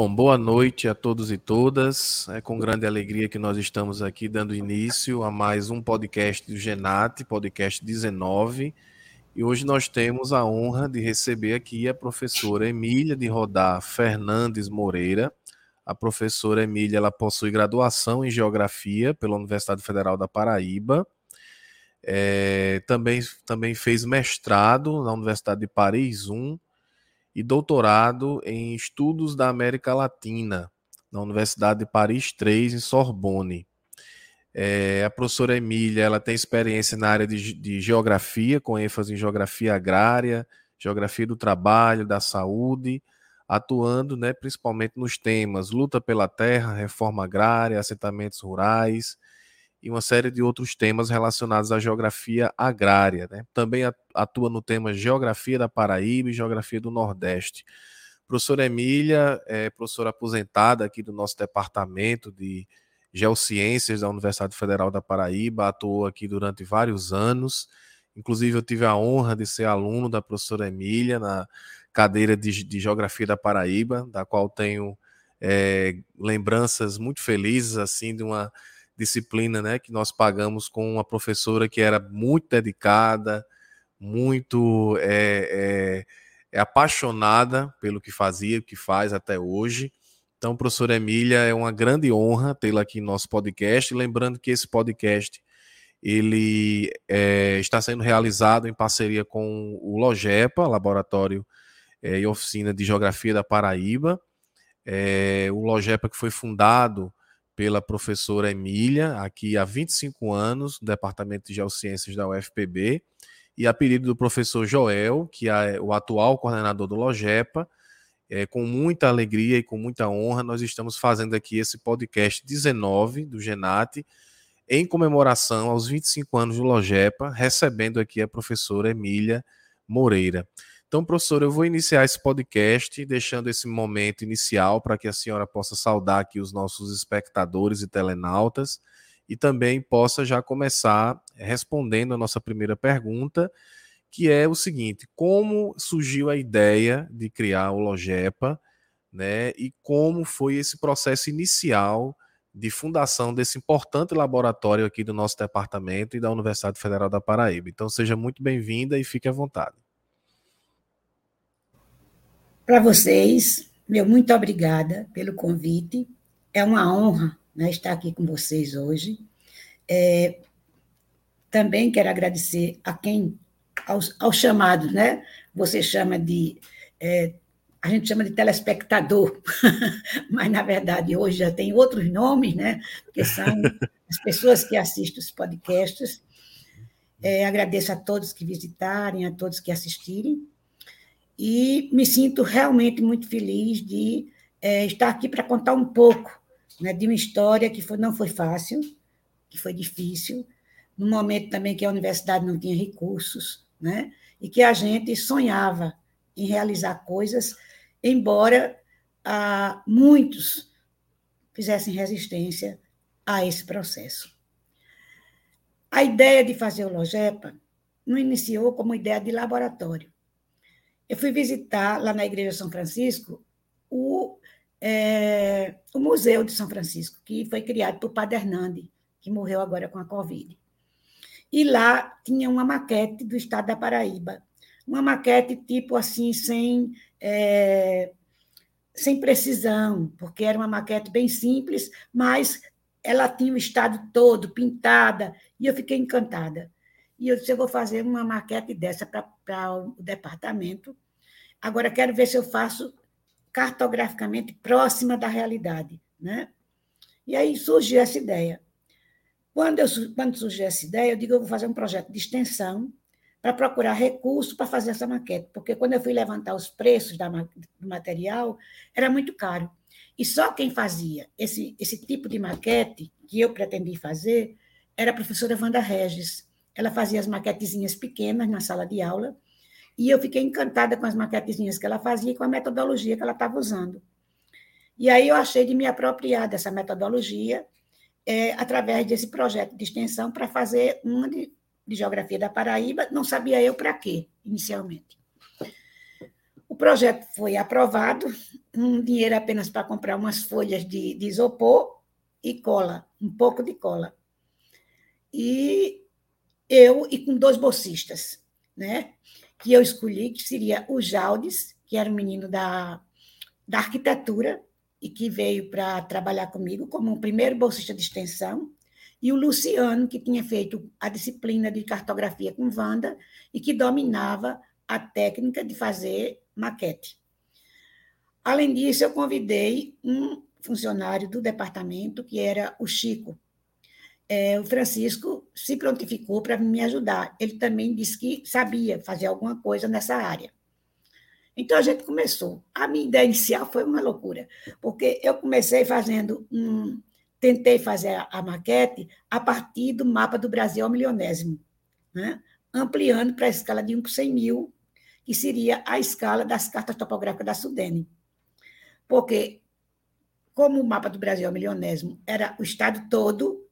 Bom, boa noite a todos e todas. É com grande alegria que nós estamos aqui dando início a mais um podcast do Genat, podcast 19. E hoje nós temos a honra de receber aqui a professora Emília de Rodar Fernandes Moreira. A professora Emília ela possui graduação em Geografia pela Universidade Federal da Paraíba. É, também, também fez mestrado na Universidade de Paris 1 e doutorado em Estudos da América Latina, na Universidade de Paris III, em Sorbonne. É, a professora Emília ela tem experiência na área de, de, geografia, com ênfase em geografia agrária, geografia do trabalho, da saúde, atuando né, principalmente nos temas luta pela terra, reforma agrária, assentamentos rurais, e uma série de outros temas relacionados à geografia agrária. Né? Também atua no tema Geografia da Paraíba e Geografia do Nordeste. Professora Emília é professora aposentada aqui do nosso departamento de Geociências da Universidade Federal da Paraíba, atuou aqui durante vários anos. Inclusive, eu tive a honra de ser aluno da professora Emília na cadeira de, de Geografia da Paraíba, da qual tenho é, lembranças muito felizes, assim, de uma disciplina né, que nós pagamos com uma professora que era muito dedicada, muito é, é, é apaixonada pelo que fazia, o que faz até hoje. Então, professora Emília, é uma grande honra tê-la aqui no nosso podcast. Lembrando que esse podcast ele é, está sendo realizado em parceria com o Logepa, Laboratório é, e Oficina de Geografia da Paraíba. É, o Logepa que foi fundado pela professora Emília, aqui há 25 anos, no Departamento de Geociências da UFPB, e a pedido do professor Joel, que é o atual coordenador do Logepa, é, com muita alegria e com muita honra, nós estamos fazendo aqui esse podcast 19 do Genat, em comemoração aos 25 anos do Logepa, recebendo aqui a professora Emília Moreira. Então, professor, eu vou iniciar esse podcast, deixando esse momento inicial para que a senhora possa saudar aqui os nossos espectadores e telenautas e também possa já começar respondendo a nossa primeira pergunta, que é o seguinte: como surgiu a ideia de criar o Logepa, né? E como foi esse processo inicial de fundação desse importante laboratório aqui do nosso departamento e da Universidade Federal da Paraíba. Então, seja muito bem-vinda e fique à vontade. Para vocês, meu muito obrigada pelo convite. É uma honra né, estar aqui com vocês hoje. É, também quero agradecer a quem, aos, aos chamados, né? Você chama de. É, a gente chama de telespectador, mas na verdade hoje já tem outros nomes, né? Porque são as pessoas que assistem os podcasts. É, agradeço a todos que visitarem, a todos que assistirem e me sinto realmente muito feliz de é, estar aqui para contar um pouco né, de uma história que foi, não foi fácil, que foi difícil, num momento também que a universidade não tinha recursos, né, e que a gente sonhava em realizar coisas, embora ah, muitos fizessem resistência a esse processo. A ideia de fazer o Logepa não iniciou como ideia de laboratório eu fui visitar lá na Igreja São Francisco o, é, o Museu de São Francisco, que foi criado por Padre Hernande, que morreu agora com a Covid. E lá tinha uma maquete do estado da Paraíba, uma maquete tipo assim, sem, é, sem precisão, porque era uma maquete bem simples, mas ela tinha o estado todo pintada, e eu fiquei encantada. E eu disse, eu vou fazer uma maquete dessa para o departamento. Agora, quero ver se eu faço cartograficamente próxima da realidade. Né? E aí surgiu essa ideia. Quando, eu, quando surgiu essa ideia, eu digo, eu vou fazer um projeto de extensão para procurar recurso para fazer essa maquete, porque quando eu fui levantar os preços da, do material, era muito caro. E só quem fazia esse, esse tipo de maquete que eu pretendi fazer era a professora Wanda Regis, ela fazia as maquetezinhas pequenas na sala de aula, e eu fiquei encantada com as maquetezinhas que ela fazia e com a metodologia que ela estava usando. E aí eu achei de me apropriar dessa metodologia é, através desse projeto de extensão para fazer uma de, de Geografia da Paraíba, não sabia eu para quê, inicialmente. O projeto foi aprovado um dinheiro apenas para comprar umas folhas de, de isopor e cola, um pouco de cola. E eu e com dois bolsistas, né? Que eu escolhi, que seria o Jaldes, que era um menino da, da arquitetura e que veio para trabalhar comigo como o primeiro bolsista de extensão, e o Luciano, que tinha feito a disciplina de cartografia com Wanda e que dominava a técnica de fazer maquete. Além disso, eu convidei um funcionário do departamento, que era o Chico. É, o Francisco se prontificou para me ajudar. Ele também disse que sabia fazer alguma coisa nessa área. Então a gente começou. A minha ideia inicial foi uma loucura, porque eu comecei fazendo um. Tentei fazer a, maquete a partir do mapa do Brasil ao milionésimo, né? ampliando para a escala de 1 por 100 mil, que seria a escala das cartas topográficas da Sudene. Porque, como o mapa do Brasil ao milionésimo era o estado todo,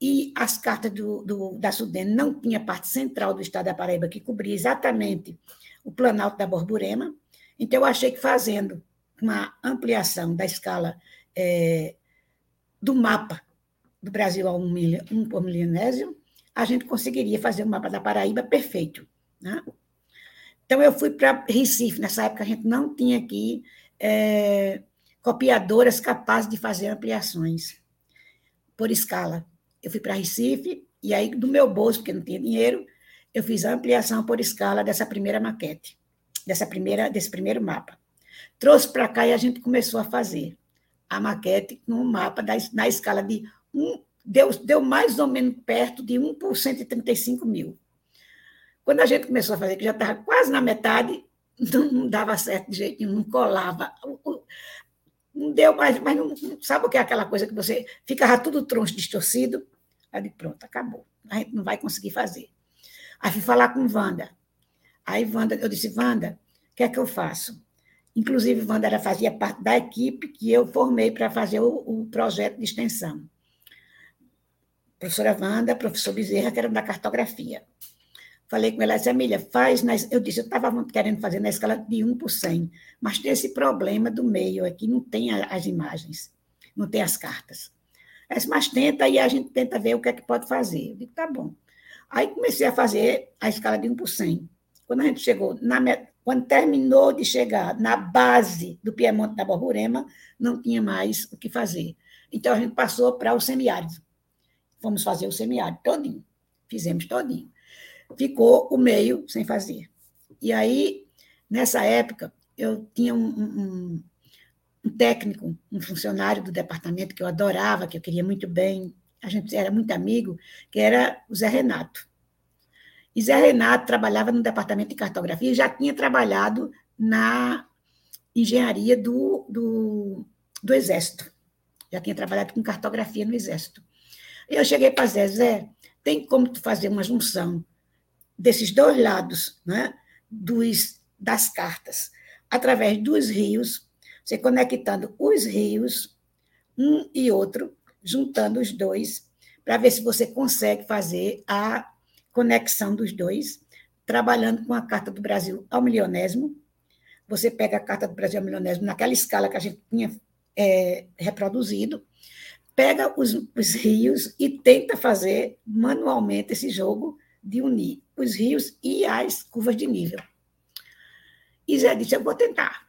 e as cartas do, do, da Sudene não tinha parte central do estado da Paraíba que cobria exatamente o Planalto da Borborema. Então, eu achei que fazendo uma ampliação da escala é, do mapa do Brasil a um, milho, um por milionésimo, a gente conseguiria fazer um mapa da Paraíba perfeito. Né? Então, eu fui para Recife. Nessa época, a gente não tinha aqui é, copiadoras capazes de fazer ampliações por escala. Eu fui para Recife, e aí, do meu bolso, porque não tinha dinheiro, eu fiz a ampliação por escala dessa primeira maquete, dessa primeira, desse primeiro mapa. Trouxe para cá e a gente começou a fazer a maquete no mapa da, na escala de um, deu, deu mais ou menos perto de 1 por 135 mil. Quando a gente começou a fazer, que já estava quase na metade, não, não, dava certo de jeito nenhum, não colava. Não deu mais, mas não, sabe o que é aquela coisa que você ficava tudo troncho distorcido? Aí eu pronto, acabou. A gente não vai conseguir fazer. Aí fui falar com Wanda. Aí Wanda, eu disse, Wanda, o que é que eu faço? Inclusive, Wanda era, fazia parte da equipe que eu formei para fazer o, o, projeto de extensão. Professora Wanda, professor Bezerra, que era da cartografia. Falei com ela, disse, Emília, faz. Na... Eu disse, eu estava querendo fazer na escala de 1 por 100, mas tem esse problema do meio aqui, não tem as imagens, não tem as cartas. Ela disse, mas tenta e a gente tenta ver o que é que pode fazer. Eu digo, tá bom. Aí comecei a fazer a escala de 1 por 100. Quando a gente chegou, na, quando terminou de chegar na base do Piemonte da Borborema, não tinha mais o que fazer. Então a gente passou para o semiárido. Fomos fazer o semiárido todinho. Fizemos todinho. Ficou o meio sem fazer. E aí, nessa época, eu tinha um, um, um técnico, um funcionário do departamento que eu adorava, que eu queria muito bem, a gente era muito amigo, que era o Zé Renato. E Zé Renato trabalhava no departamento de cartografia e já tinha trabalhado na engenharia do, do, do Exército. Já tinha trabalhado com cartografia no Exército. Eu cheguei para Zé, Zé, tem como tu fazer uma junção desses dois lados, né, dos, das cartas, através dos rios, você conectando os rios, um e outro, juntando os dois, para ver se você consegue fazer a conexão dos dois, trabalhando com a Carta do Brasil ao milionésimo. Você pega a Carta do Brasil ao milionésimo naquela escala que a gente tinha é, reproduzido, pega os, os rios e tenta fazer manualmente esse jogo de unir os rios e as curvas de nível. E Zé disse: Eu vou tentar.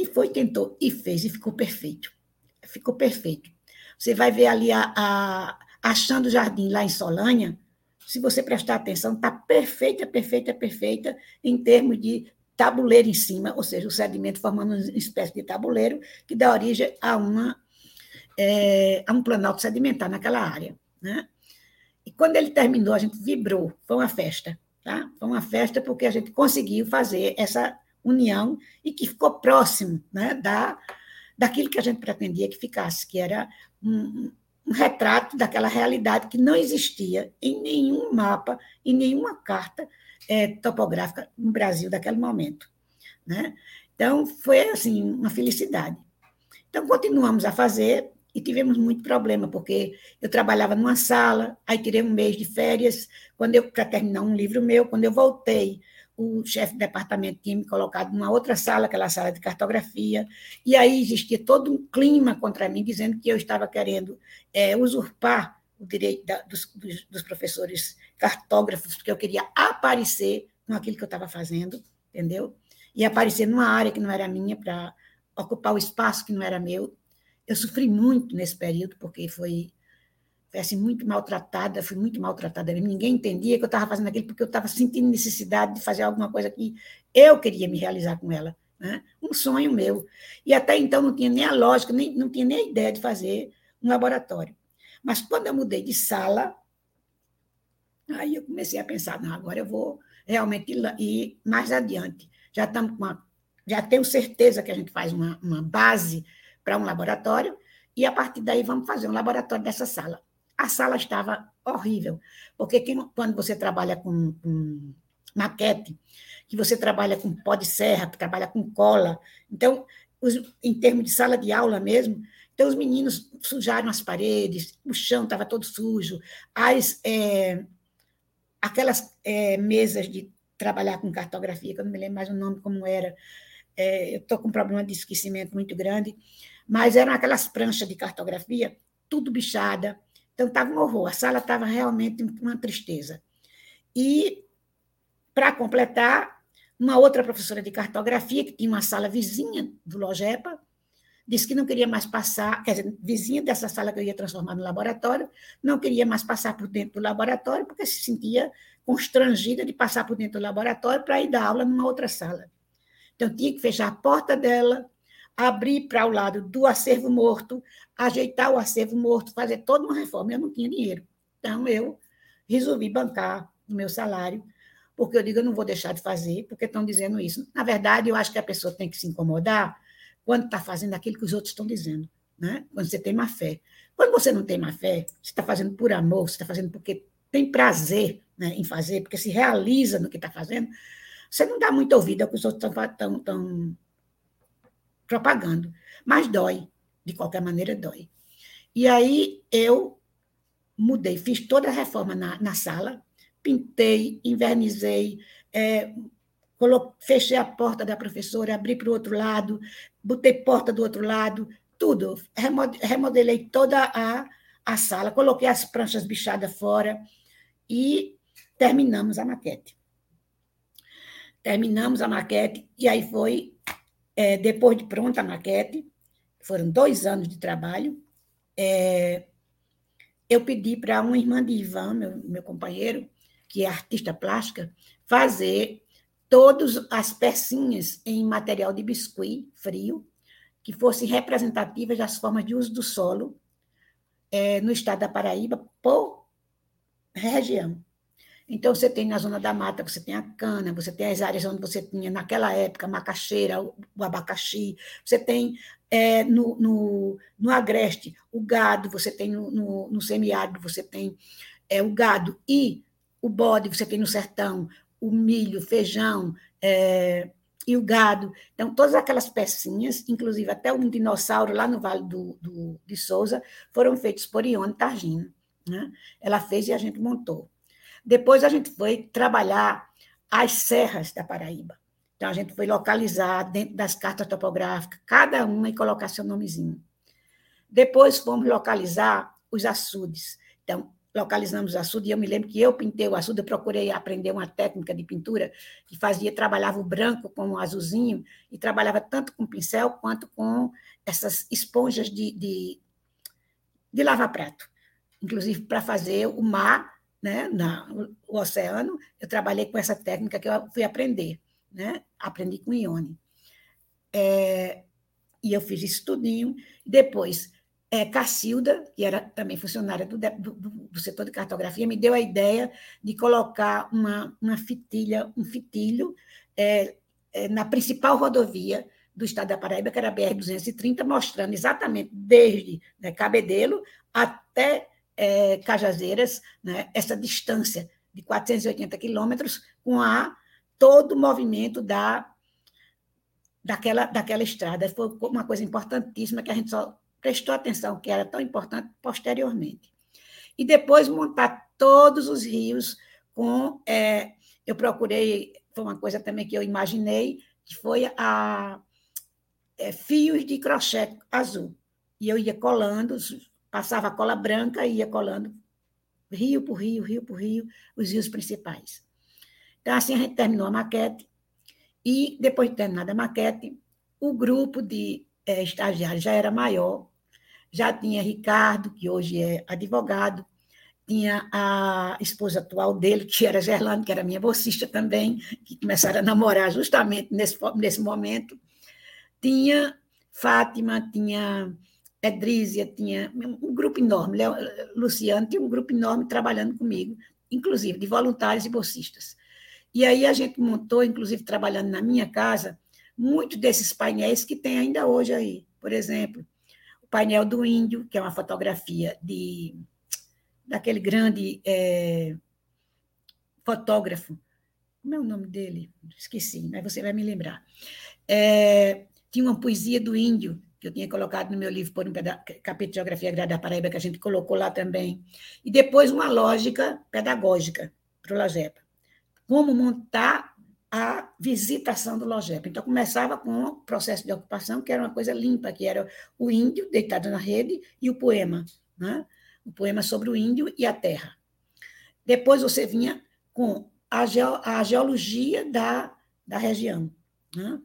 E foi, tentou, e fez, e ficou perfeito. Ficou perfeito. Você vai ver ali a, a Achando o Jardim, lá em Solanha, se você prestar atenção, está perfeita, perfeita, perfeita em termos de tabuleiro em cima, ou seja, o sedimento formando uma espécie de tabuleiro que dá origem a, uma, é, a um planalto sedimentar naquela área. Né? E quando ele terminou, a gente vibrou, foi uma festa. Tá? Foi uma festa porque a gente conseguiu fazer essa união e que ficou próximo né, da, daquilo que a gente pretendia que ficasse, que era um, um retrato daquela realidade que não existia em nenhum mapa, em nenhuma carta é, topográfica no Brasil daquele momento. Né? Então, foi assim, uma felicidade. Então, continuamos a fazer e tivemos muito problema, porque eu trabalhava numa sala, aí tirei um mês de férias, quando eu para terminar um livro meu, quando eu voltei, o chefe de departamento tinha me colocado numa outra sala, aquela sala de cartografia, e aí existia todo um clima contra mim, dizendo que eu estava querendo é, usurpar o direito da, dos, dos, professores cartógrafos, porque eu queria aparecer com aquilo que eu estava fazendo, entendeu? E aparecer numa área que não era minha, para ocupar o espaço que não era meu. Eu sofri muito nesse período, porque foi foi assim, muito maltratada, fui muito maltratada. Ninguém entendia que eu estava fazendo aquilo porque eu estava sentindo necessidade de fazer alguma coisa que eu queria me realizar com ela. Né? Um sonho meu. E até então não tinha nem a lógica, nem, não tinha nem a ideia de fazer um laboratório. Mas quando eu mudei de sala, aí eu comecei a pensar, não, agora eu vou realmente ir mais adiante. Já estamos com uma, já tenho certeza que a gente faz uma, uma base para um laboratório, e a partir daí vamos fazer um laboratório dessa sala a sala estava horrível, porque quem, quando você trabalha com, com maquete, que você trabalha com pó de serra, que trabalha com cola, então, os, em termos de sala de aula mesmo, então os meninos sujaram as paredes, o chão estava todo sujo, as, é, aquelas é, mesas de trabalhar com cartografia, que eu não me lembro mais o nome como era, é, eu estou com um problema de esquecimento muito grande, mas eram aquelas pranchas de cartografia, tudo bichada, então, estava um horror, a sala estava realmente uma tristeza. E, para completar, uma outra professora de cartografia, que tinha uma sala vizinha do Logepa, disse que não queria mais passar, quer dizer, vizinha dessa sala que eu ia transformar no laboratório, não queria mais passar por dentro do laboratório, porque se sentia constrangida de passar por dentro do laboratório para ir dar aula numa outra sala. Então, tinha que fechar a porta dela, abrir para o lado do acervo morto, ajeitar o acervo morto, fazer toda uma reforma. Eu não tinha dinheiro. Então, eu resolvi bancar o meu salário, porque eu digo, eu não vou deixar de fazer, porque estão dizendo isso. Na verdade, eu acho que a pessoa tem que se incomodar quando está fazendo aquilo que os outros estão dizendo, né? quando você tem má fé. Quando você não tem má fé, você está fazendo por amor, você está fazendo porque tem prazer né, em fazer, porque se realiza no que está fazendo, você não dá muito ouvido ao que os outros estão propagando. Mas dói, de qualquer maneira dói. E aí eu mudei, fiz toda a reforma na, na sala, pintei, invernizei, é, fechei a porta da professora, abri para o outro lado, botei porta do outro lado, tudo. Remodelei toda a, a sala, coloquei as pranchas bichadas fora e terminamos a maquete. Terminamos a maquete e aí foi é, depois de pronta a maquete, foram dois anos de trabalho, é, eu pedi para uma irmã de Ivan, meu, meu companheiro, que é artista plástica, fazer todas as pecinhas em material de biscuit frio, que fossem representativas das formas de uso do solo é, no estado da Paraíba por região. Então, você tem na zona da mata, você tem a cana, você tem as áreas onde você tinha, naquela época, macaxeira, o abacaxi, você tem é, no, no, no, agreste o gado, você tem no, no, no semiárido, você tem é, o gado e o bode, você tem no sertão o milho, feijão é, e o gado. Então, todas aquelas pecinhas, inclusive até um dinossauro lá no Vale do, do de Souza, foram feitos por Ione Targino. Né? Ela fez e a gente montou. Depois a gente foi trabalhar as serras da Paraíba. Então a gente foi localizar dentro das cartas topográficas, cada uma e colocar seu nomezinho. Depois fomos localizar os açudes. Então, localizamos o açude, e eu me lembro que eu pintei o açude, eu procurei aprender uma técnica de pintura que fazia, trabalhava o branco com o azulzinho, e trabalhava tanto com pincel quanto com essas esponjas de, de, de lava-prato. Inclusive, para fazer o mar né, na, o oceano, eu trabalhei com essa técnica que eu fui aprender, né? Aprendi com Ione. É, e eu fiz isso tudinho. Depois, é, Cacilda, que era também funcionária do, do, do, setor de cartografia, me deu a ideia de colocar uma, uma fitilha, um fitilho é, é, na principal rodovia do estado da Paraíba, que era a BR-230, mostrando exatamente desde né, Cabedelo até é, Cajazeiras, né, essa distância de 480 quilômetros, com a, todo o movimento da, daquela, daquela estrada. Foi uma coisa importantíssima que a gente só prestou atenção, que era tão importante posteriormente. E depois montar todos os rios com é, eu procurei, foi uma coisa também que eu imaginei, que foi a é, fios de crochê azul. E eu ia colando, passava a cola branca e ia colando rio por rio, rio por rio, os rios principais. Então, assim, a gente terminou a maquete, e depois de terminada a maquete, o grupo de é, estagiários já era maior, já tinha Ricardo, que hoje é advogado, tinha a esposa atual dele, que era Gerlane, que era minha bolsista também, que começaram a namorar justamente nesse, nesse momento. Tinha Fátima, tinha Edrízia, tinha um grupo enorme, Luciano tinha um grupo enorme trabalhando comigo, inclusive de voluntários e bolsistas. E aí a gente montou, inclusive trabalhando na minha casa, muitos desses painéis que tem ainda hoje aí. Por exemplo, o painel do índio, que é uma fotografia de daquele grande é, fotógrafo. Como é o nome dele? Esqueci, mas você vai me lembrar. É, tinha uma poesia do índio, que eu tinha colocado no meu livro por um capítulo de Geografia Agrária da Paraíba, que a gente colocou lá também. E depois uma lógica pedagógica para o LOGEPA. Como montar a visitação do LOGEPA. Então, começava com o processo de ocupação, que era uma coisa limpa, que era o índio deitado na rede e o poema, né? o poema sobre o índio e a terra. Depois você vinha com a, geologia da, da região. Né?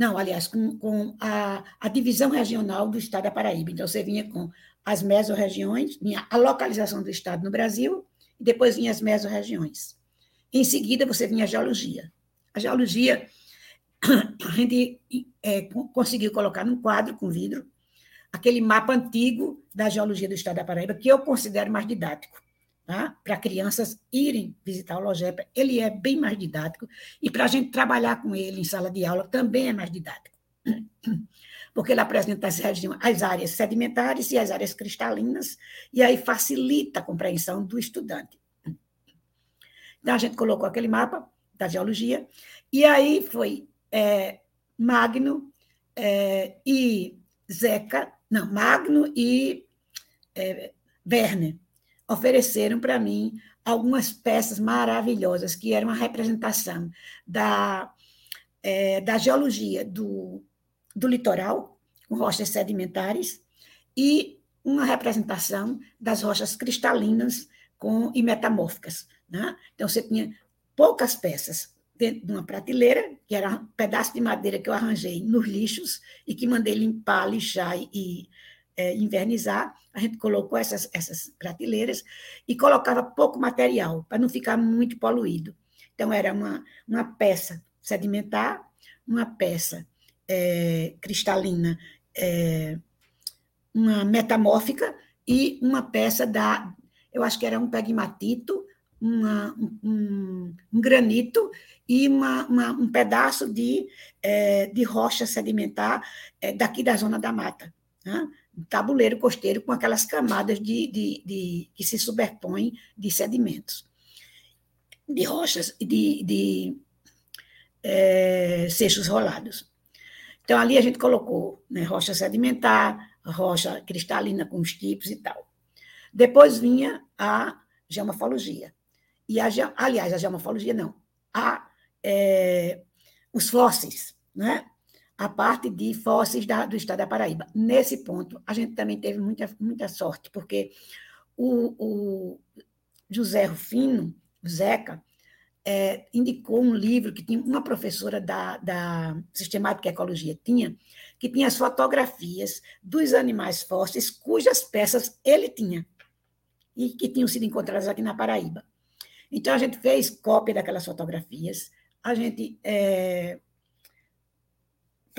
Não, aliás, com, com a, a, divisão regional do estado da Paraíba. Então, você vinha com as mesorregiões, vinha a localização do estado no Brasil, e depois vinha as mesorregiões. Em seguida, você vinha a geologia. A geologia, a gente é, conseguiu colocar num quadro com vidro, aquele mapa antigo da geologia do estado da Paraíba, que eu considero mais didático tá? para crianças irem visitar o LOGEPA. Ele é bem mais didático e para a gente trabalhar com ele em sala de aula também é mais didático. Porque ele apresenta as, as áreas sedimentares e as áreas cristalinas, e aí facilita a compreensão do estudante. Então, a gente colocou aquele mapa da geologia, e aí foi é, Magno é, e Zeca, não, Magno e é, Werner ofereceram para mim algumas peças maravilhosas, que eram uma representação da, é, da geologia do, do litoral, com rochas sedimentares, e uma representação das rochas cristalinas com, e metamórficas. Né? Então, você tinha poucas peças dentro de uma prateleira, que era um pedaço de madeira que eu arranjei nos lixos e que mandei limpar, lixar e é, invernizar, a gente colocou essas, essas prateleiras e colocava pouco material, para não ficar muito poluído. Então, era uma, uma peça sedimentar, uma peça é, cristalina, é, uma metamórfica e uma peça da, eu acho que era um pegmatito, uma, um, um, granito e uma, uma, um pedaço de, é, de rocha sedimentar é, daqui da zona da mata. Né? Tabuleiro costeiro com aquelas camadas de, de, de, que se superpõem de sedimentos, de rochas, de, de é, seixos rolados. Então, ali a gente colocou né, rocha sedimentar, rocha cristalina com os tipos e tal. Depois vinha a geomorfologia. E a, aliás, a geomorfologia não, a, é, os fósseis, né? A parte de fósseis da, do estado da Paraíba. Nesse ponto, a gente também teve muita, muita sorte, porque o, o José Rufino, Zeca, é, indicou um livro que tinha uma professora da, da Sistemática Ecologia tinha, que tinha as fotografias dos animais fósseis cujas peças ele tinha e que tinham sido encontradas aqui na Paraíba. Então, a gente fez cópia daquelas fotografias, a gente é,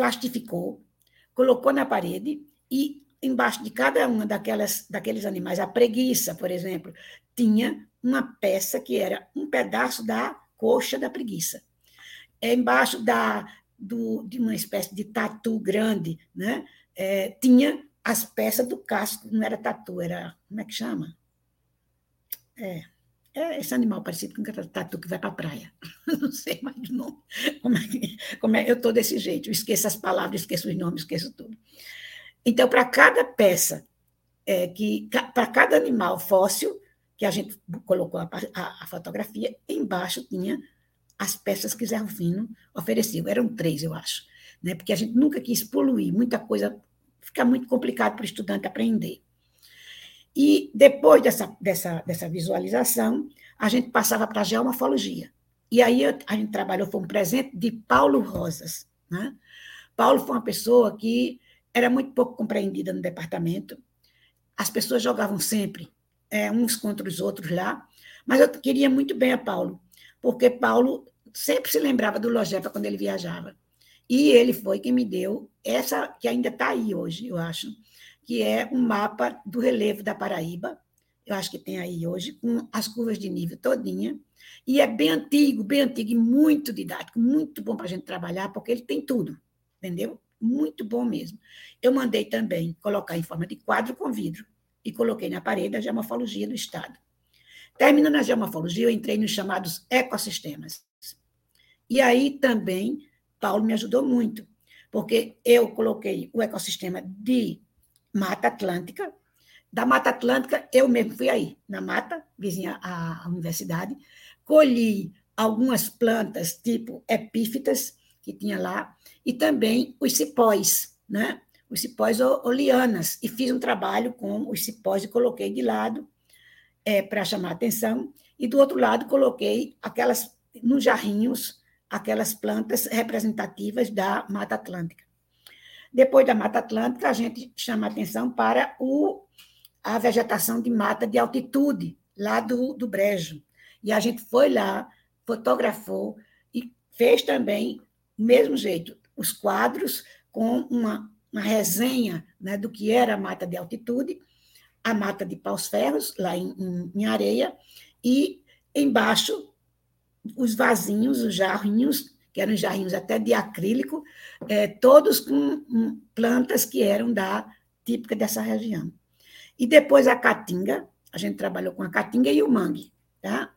plastificou, colocou na parede e embaixo de cada uma daquelas, daqueles animais, a preguiça, por exemplo, tinha uma peça que era um pedaço da coxa da preguiça. É, embaixo da, do, de uma espécie de tatu grande, né? É, tinha as peças do casco, não era tatu, era. Como é que chama? É, é esse animal parecido com um tatu que vai para a praia. Não sei mais o nome. Como é, como é, eu estou desse jeito, eu esqueço as palavras, esqueço os nomes, esqueço tudo. Então, para cada peça, é, que para cada animal fóssil, que a gente colocou a, a, a, fotografia, embaixo tinha as peças que Zé Rufino ofereceu. Eram três, eu acho, né? porque a gente nunca quis poluir, muita coisa fica muito complicado para o estudante aprender. E depois dessa, dessa, dessa visualização, a gente passava para a geomorfologia. E aí a gente trabalhou, foi um presente de Paulo Rosas. Né? Paulo foi uma pessoa que era muito pouco compreendida no departamento. As pessoas jogavam sempre é, uns contra os outros lá, mas eu queria muito bem a Paulo, porque Paulo sempre se lembrava do Logepa quando ele viajava. E ele foi quem me deu essa, que ainda está aí hoje, eu acho, que é um mapa do relevo da Paraíba, eu acho que tem aí hoje, com as curvas de nível todinha, e é bem antigo, bem antigo e muito didático, muito bom para a gente trabalhar, porque ele tem tudo, entendeu? Muito bom mesmo. Eu mandei também colocar em forma de quadro com vidro e coloquei na parede a geomorfologia do Estado. Terminando a geomorfologia, eu entrei nos chamados ecossistemas. E aí também Paulo me ajudou muito, porque eu coloquei o ecossistema de Mata Atlântica. Da Mata Atlântica, eu mesmo fui aí, na mata, vizinha à universidade, colhi algumas plantas tipo epífitas que tinha lá, e também os cipós, né? os cipós oleanas, e fiz um trabalho com os cipós e coloquei de lado é, para chamar atenção, e do outro lado coloquei aquelas, nos jarrinhos, aquelas plantas representativas da Mata Atlântica. Depois da Mata Atlântica, a gente chama atenção para o, a vegetação de mata de altitude, lá do, do Brejo. E a gente foi lá, fotografou e fez também, do mesmo jeito, os quadros com uma, uma resenha né, do que era a mata de altitude, a mata de paus ferros, lá em, em, em areia, e embaixo os vasinhos, os jarrinhos, que eram jarrinhos até de acrílico, é, todos com plantas que eram da típica dessa região. E depois a caatinga, a gente trabalhou com a caatinga e o mangue. Tá?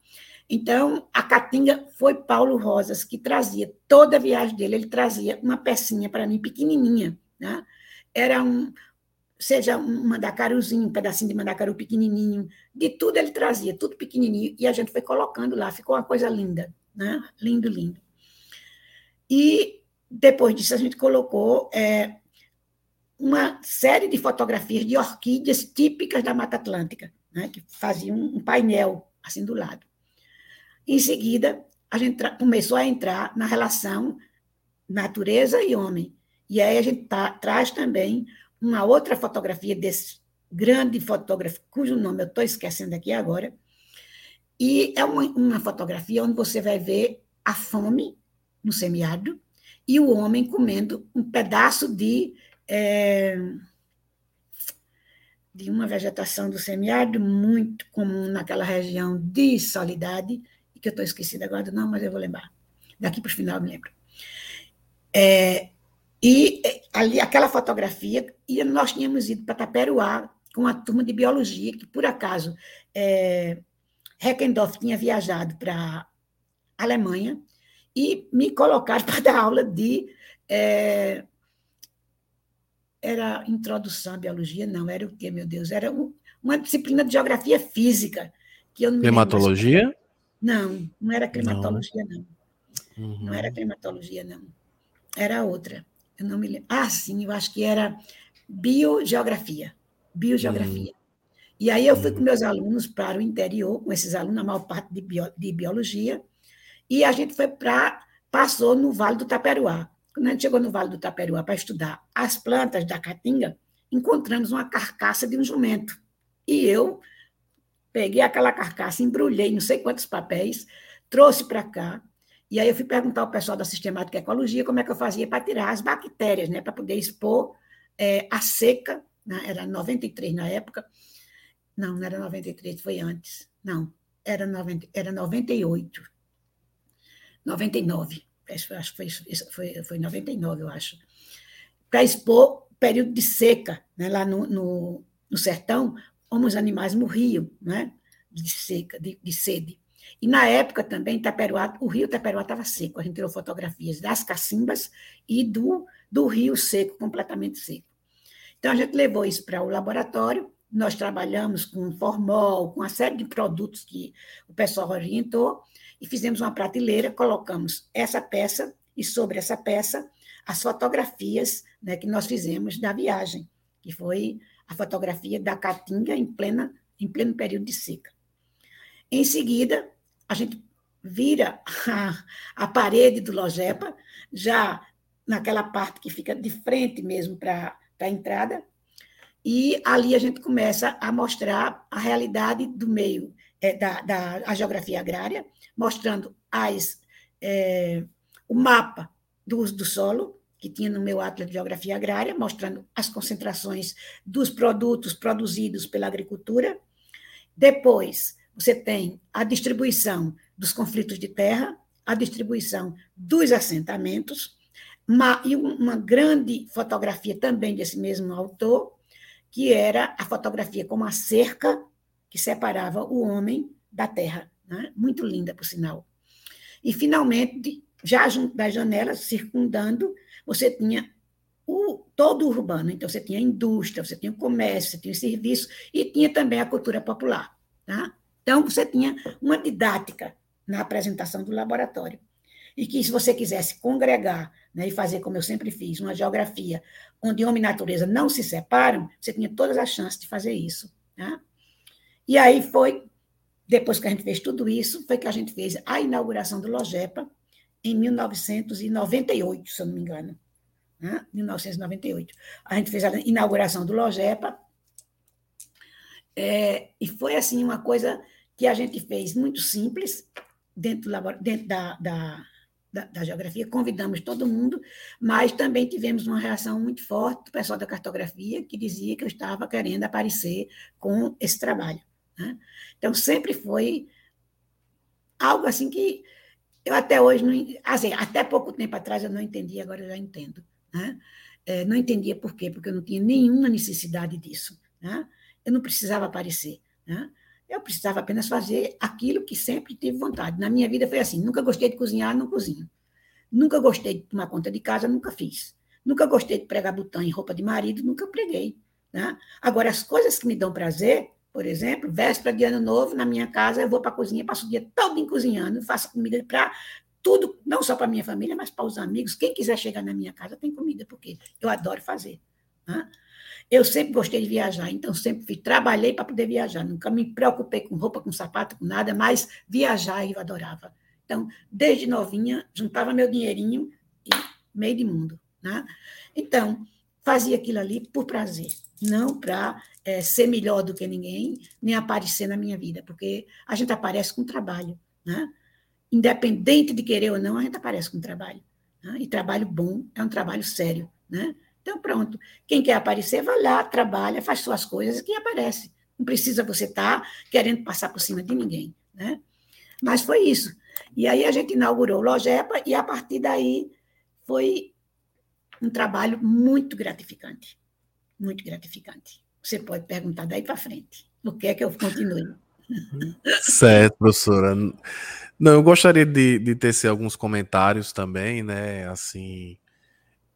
Então, a Caatinga foi Paulo Rosas que trazia, toda a viagem dele, ele trazia uma pecinha para mim, pequenininha. Né? Era um, seja um mandacaruzinho, um pedacinho de mandacaru pequenininho, de tudo ele trazia, tudo pequenininho, e a gente foi colocando lá, ficou uma coisa linda, né? lindo, lindo. E depois disso a gente colocou é, uma série de fotografias de orquídeas típicas da Mata Atlântica, né? que faziam um painel assim do lado. Em seguida, a gente começou a entrar na relação natureza e homem. E aí a gente tá, traz também uma outra fotografia desse grande fotógrafo, cujo nome eu estou esquecendo aqui agora. E é uma, uma fotografia onde você vai ver a fome no semiárido e o homem comendo um pedaço de. É, de uma vegetação do semiárido muito comum naquela região de Solidade, e que eu estou esquecida agora, não, mas eu vou lembrar. Daqui para o final eu me lembro. É, e é, ali, aquela fotografia, e nós tínhamos ido para Taperuá com a turma de biologia, que por acaso é, tinha viajado para Alemanha, e me colocaram para dar aula de é, era introdução à biologia, não, era o quê, meu Deus? Era uma disciplina de geografia física. Que eu não climatologia? Não, não era climatologia, não. Não, uhum. não era climatologia, não. Era outra. Eu não me lembro. Ah, sim, eu acho que era biogeografia. Biogeografia. Uhum. E aí eu fui com uhum. meus alunos para o interior, com esses alunos, a maior parte de, bio, de biologia, e a gente foi para. passou no Vale do Taperuá. Quando a gente chegou no Vale do Taperuá para estudar as plantas da caatinga, encontramos uma carcaça de um jumento. E eu peguei aquela carcaça, embrulhei não sei quantos papéis, trouxe para cá. E aí eu fui perguntar ao pessoal da sistemática ecologia como é que eu fazia para tirar as bactérias, né, para poder expor é, a seca, né, era 93 na época. Não, não era 93, foi antes. Não, era, 90, era 98. 99 acho que foi, foi, foi 99, eu acho, para expor período de seca, né, lá no, no, no, sertão, como os animais morriam, né, de seca, de, de sede. E na época também, Taperuá, o rio Taperuá estava seco, a gente tirou fotografias das cacimbas e do, do rio seco, completamente seco. Então, a gente levou isso para o laboratório, nós trabalhamos com formol, com uma série de produtos que o pessoal orientou, e fizemos uma prateleira, colocamos essa peça, e sobre essa peça, as fotografias né, que nós fizemos da viagem, que foi a fotografia da Caatinga em, plena, em pleno período de seca. Em seguida, a gente vira a, a parede do Logepa, já naquela parte que fica de frente mesmo para a entrada, e ali a gente começa a mostrar a realidade do meio, é, da, da a geografia agrária, mostrando as, é, o mapa do uso do solo, que tinha no meu Atlas de Geografia Agrária, mostrando as concentrações dos produtos produzidos pela agricultura. Depois, você tem a distribuição dos conflitos de terra, a distribuição dos assentamentos, uma, e uma grande fotografia também desse mesmo autor, que era a fotografia com uma cerca que separava o homem da terra. Né? Muito linda, por sinal. E, finalmente, já das janelas, circundando, você tinha o, todo o urbano. Então, você tinha a indústria, você tinha comércio, você tinha serviço, e tinha também a cultura popular. Tá? Então, você tinha uma didática na apresentação do laboratório. E que, se você quisesse congregar né, e fazer, como eu sempre fiz, uma geografia onde homem e natureza não se separam, você tinha todas as chances de fazer isso. Né? E aí foi, depois que a gente fez tudo isso, foi que a gente fez a inauguração do Logepa em 1998, se eu não me engano. Né? 1998. A gente fez a inauguração do Logepa, é, e foi assim uma coisa que a gente fez muito simples, dentro, do, dentro da, da da, da, geografia, convidamos todo mundo, mas também tivemos uma reação muito forte do pessoal da cartografia, que dizia que eu estava querendo aparecer com esse trabalho. Né? Então, sempre foi algo assim que eu até hoje, não, assim, até pouco tempo atrás eu não entendia, agora eu já entendo. Né? É, não entendia por quê, porque eu não tinha nenhuma necessidade disso. Né? Eu não precisava aparecer. Né? Eu precisava apenas fazer aquilo que sempre tive vontade. Na minha vida foi assim: nunca gostei de cozinhar, não cozinho. Nunca gostei de tomar conta de casa, nunca fiz. Nunca gostei de pregar botão em roupa de marido, nunca preguei. Né? Agora, as coisas que me dão prazer, por exemplo, véspera de ano novo, na minha casa, eu vou para a cozinha, passo o dia todo cozinhando, faço comida para tudo, não só para minha família, mas para os amigos. Quem quiser chegar na minha casa tem comida, porque eu adoro fazer. Né? Eu sempre gostei de viajar, então sempre fui, trabalhei para poder viajar, nunca me preocupei com roupa, com sapato, com nada, mas viajar eu adorava. Então, desde novinha, juntava meu dinheirinho e meio de mundo. Né? Então, fazia aquilo ali por prazer, não para é, ser melhor do que ninguém, nem aparecer na minha vida, porque a gente aparece com trabalho. Né? Independente de querer ou não, a gente aparece com trabalho. Né? E trabalho bom é um trabalho sério. Né? Então, pronto. Quem quer aparecer, vai lá, trabalha, faz suas coisas e aparece. Não precisa você estar tá querendo passar por cima de ninguém. Né? Mas foi isso. E aí a gente inaugurou o Logepa e a partir daí foi um trabalho muito gratificante. Muito gratificante. Você pode perguntar daí para frente. O que é que eu continue? Certo, professora. Não, eu gostaria de, de tecer alguns comentários também, né? Assim,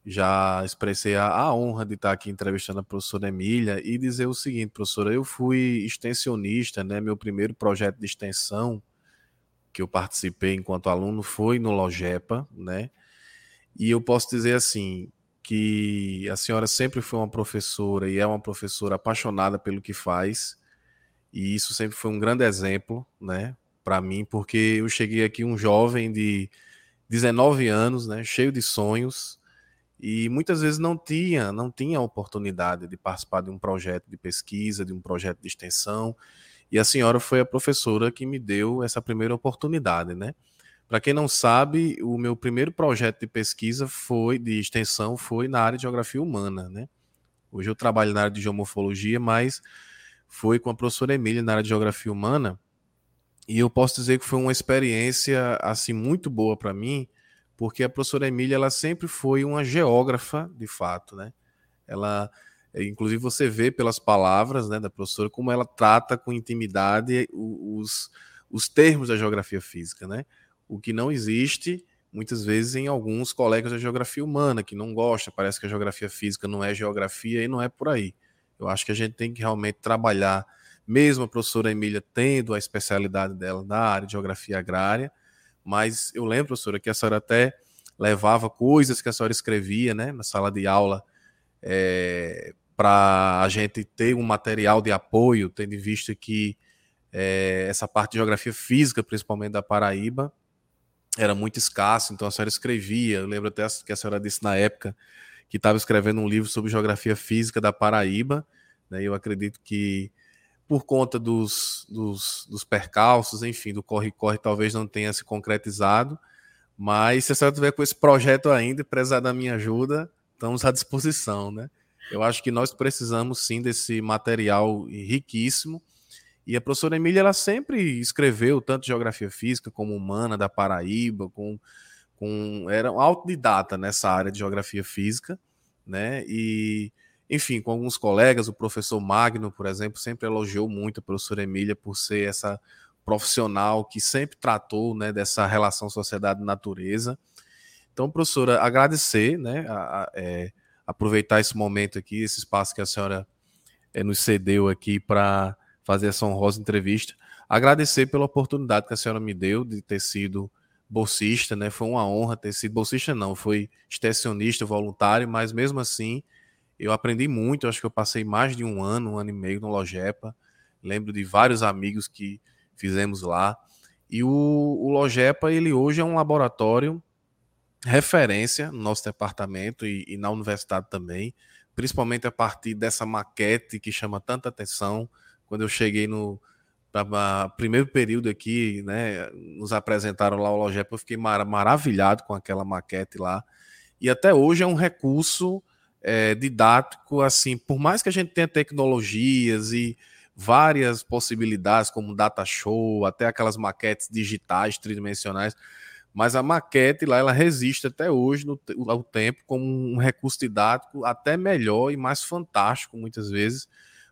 já expressei a, a, honra de estar aqui entrevistando a professora Emília e dizer o seguinte, professora, eu fui extensionista, né? Meu primeiro projeto de extensão que eu participei enquanto aluno foi no Logepa, né? E eu posso dizer assim que a senhora sempre foi uma professora e é uma professora apaixonada pelo que faz, e isso sempre foi um grande exemplo, né, para mim, porque eu cheguei aqui um jovem de 19 anos, né, cheio de sonhos, e muitas vezes não tinha, não tinha oportunidade de participar de um projeto de pesquisa, de um projeto de extensão, e a senhora foi a professora que me deu essa primeira oportunidade, né? Para quem não sabe, o meu primeiro projeto de pesquisa foi de extensão foi na área de geografia humana, né? Hoje eu trabalho na área de geomorfologia, mas foi com a professora Emília na área de geografia humana, e eu posso dizer que foi uma experiência assim muito boa para mim, porque a professora Emília ela sempre foi uma geógrafa, de fato, né? Ela, eh, inclusive, você vê pelas palavras né, da professora como ela trata com intimidade os, os termos da geografia física, né? O que não existe muitas vezes em alguns colegas da geografia humana que não gostam, parece que a geografia física não é geografia e não é por aí. Eu acho que a gente tem que realmente trabalhar, mesmo a professora Emília tendo a especialidade dela na área de geografia agrária, mas eu lembro, professora, que a senhora até levava coisas que a senhora escrevia né, na sala de aula é, para a gente ter um material de apoio, tendo em vista que é, essa parte de geografia física, principalmente da Paraíba, era muito escasso, então a senhora escrevia. Eu lembro até que a senhora disse na época que estava escrevendo um livro sobre geografia física da Paraíba. Né, eu acredito que por conta dos, dos, dos percalços, enfim, do corre-corre, talvez não tenha se concretizado. Mas se a senhora tiver com esse projeto ainda, precisar da minha ajuda, estamos à disposição, né? Eu acho que nós precisamos sim desse material riquíssimo. E a professora Emília ela sempre escreveu tanto geografia física como humana da Paraíba, com, com era um autodidata nessa área de geografia física, né? E enfim, com alguns colegas, o professor Magno, por exemplo, sempre elogiou muito a professora Emília por ser essa profissional que sempre tratou né, dessa relação sociedade-natureza. Então, professora, agradecer, né, a, a, é, aproveitar esse momento aqui, esse espaço que a senhora é, nos cedeu aqui para fazer essa honrosa entrevista. Agradecer pela oportunidade que a senhora me deu de ter sido bolsista, né? Foi uma honra ter sido bolsista, não, foi extensionista voluntário, mas mesmo assim eu aprendi muito. Acho que eu passei mais de um ano, um ano e meio no Logepa. Lembro de vários amigos que fizemos lá. E o, o Logepa, ele hoje é um laboratório referência no nosso departamento e, e, na universidade também, principalmente a partir dessa maquete que chama tanta atenção. Quando eu cheguei no primeiro período aqui, né, nos apresentaram lá o Logepa, eu fiquei mar maravilhado com aquela maquete lá. E até hoje é um recurso é, didático, assim, por mais que a gente tenha tecnologias e várias possibilidades, como data show, até aquelas maquetes digitais tridimensionais, mas a maquete lá ela resiste até hoje no, ao tempo como um recurso didático até melhor e mais fantástico muitas vezes,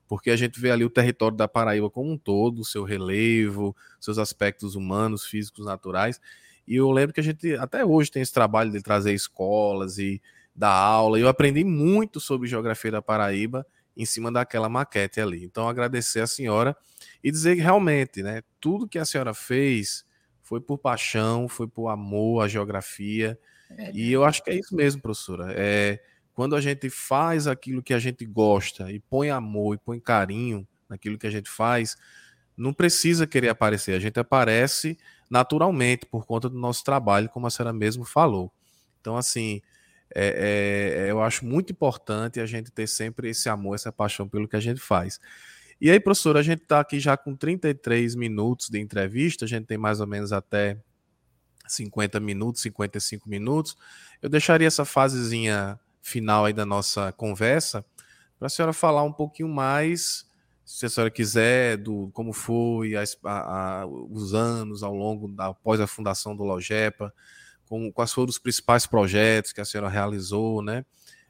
porque a gente vê ali o território da Paraíba como um todo, seu relevo, seus aspectos humanos, físicos, naturais. E eu lembro que a gente até hoje tem esse trabalho de trazer escolas e dar aula. Eu aprendi muito sobre geografia da Paraíba em cima daquela maquete ali. Então, agradecer a senhora e dizer que realmente, né, tudo que a senhora fez foi por paixão, foi por amor à geografia. É e eu acho que é isso mesmo, professora. É, quando a gente faz aquilo que a gente gosta e põe amor e põe carinho naquilo que a gente faz, não precisa querer aparecer. A gente aparece naturalmente por conta do nosso trabalho, como a senhora mesmo falou. Então, assim, é, é, eu acho muito importante a gente ter sempre esse amor, essa paixão pelo que a gente faz. E aí, professor, a gente está aqui já com 33 minutos de entrevista, a gente tem mais ou menos até 50 minutos, 55 minutos. Eu deixaria essa fasezinha final aí da nossa conversa para a senhora falar um pouquinho mais, se a senhora quiser, do como foi a, a, os anos ao longo da, após a fundação do Logepa, com, quais foram os principais projetos que a senhora realizou, né?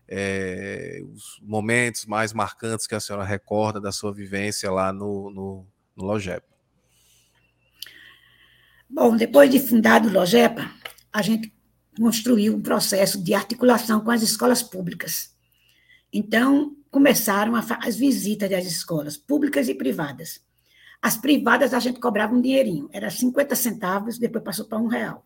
É, os momentos mais marcantes que a senhora recorda da sua vivência lá no, no, no Logepa. Bom, depois de fundado o Logepa, a gente construiu um processo de articulação com as escolas públicas. Então, começaram as visitas das escolas públicas e privadas. As privadas a gente cobrava um dinheirinho, era 50 centavos, depois passou para um real.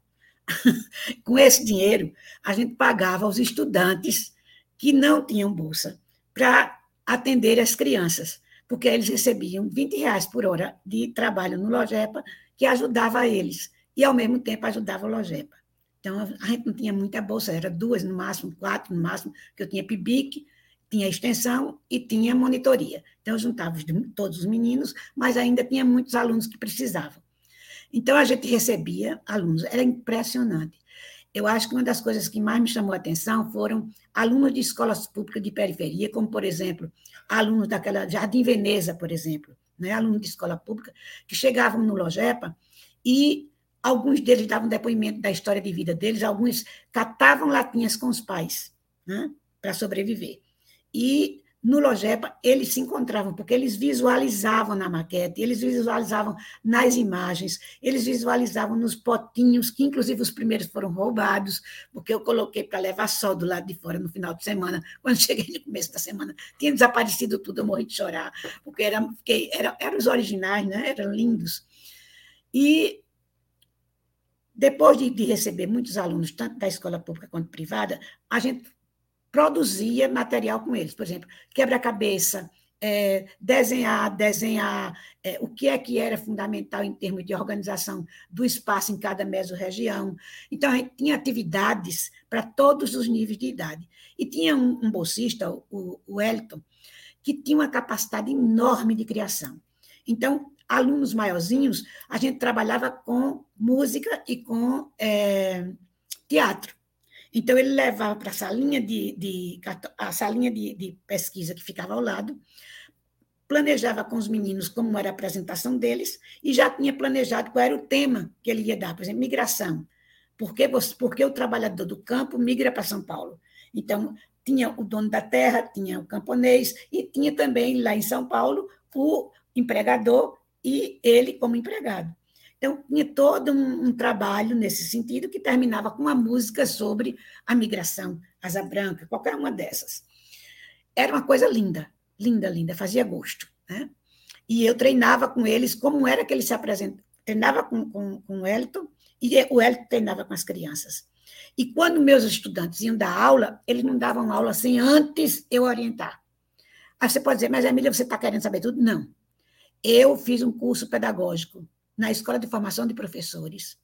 Com esse dinheiro, a gente pagava os estudantes que não tinham bolsa para atender as crianças, porque eles recebiam 20 reais por hora de trabalho no Logepa, que ajudava eles, e ao mesmo tempo ajudava o Logepa. Então, a gente não tinha muita bolsa, era duas no máximo, quatro no máximo, que eu tinha PIBIC, tinha extensão e tinha monitoria. Então, eu juntava todos os meninos, mas ainda tinha muitos alunos que precisavam. Então, a gente recebia alunos, era impressionante. Eu acho que uma das coisas que mais me chamou a atenção foram alunos de escolas públicas de periferia, como, por exemplo, alunos daquela Jardim Veneza, por exemplo, né? alunos de escola pública, que chegavam no Logepa e alguns deles davam depoimento da história de vida deles, alguns catavam latinhas com os pais né? para sobreviver. E no Logepa, eles se encontravam, porque eles visualizavam na maquete, eles visualizavam nas imagens, eles visualizavam nos potinhos, que inclusive os primeiros foram roubados, porque eu coloquei para levar sol do lado de fora no final de semana. Quando cheguei no começo da semana, tinha desaparecido tudo, eu morri de chorar, porque era, porque era, eram os originais, né? eram lindos. E depois de, de receber muitos alunos, tanto da escola pública quanto privada, a gente produzia material com eles. Por exemplo, quebra-cabeça, é, desenhar, desenhar é, o que é que era fundamental em termos de organização do espaço em cada mesorregião. Então, a gente tinha atividades para todos os níveis de idade. E tinha um, um bolsista, o, o Elton, que tinha uma capacidade enorme de criação. Então, alunos maiorzinhos, a gente trabalhava com música e com é, teatro. Então, ele levava para a salinha, de, de, a salinha de, de pesquisa que ficava ao lado, planejava com os meninos como era a apresentação deles e já tinha planejado qual era o tema que ele ia dar, por exemplo, migração. Por que, você, por que o trabalhador do campo migra para São Paulo? Então, tinha o dono da terra, tinha o camponês e tinha também lá em São Paulo o empregador e ele como empregado. Então, tinha todo um, um, trabalho nesse sentido que terminava com uma música sobre a migração, asa branca, qualquer uma dessas. Era uma coisa linda, linda, linda, fazia gosto. Né? E eu treinava com eles como era que eles se apresentavam. Treinava com, com, com o Elton e o Elton treinava com as crianças. E quando meus estudantes iam dar aula, eles não davam aula sem antes eu orientar. Aí você pode dizer, mas Emília, você está querendo saber tudo? Não. Eu fiz um curso pedagógico na Escola de Formação de Professores,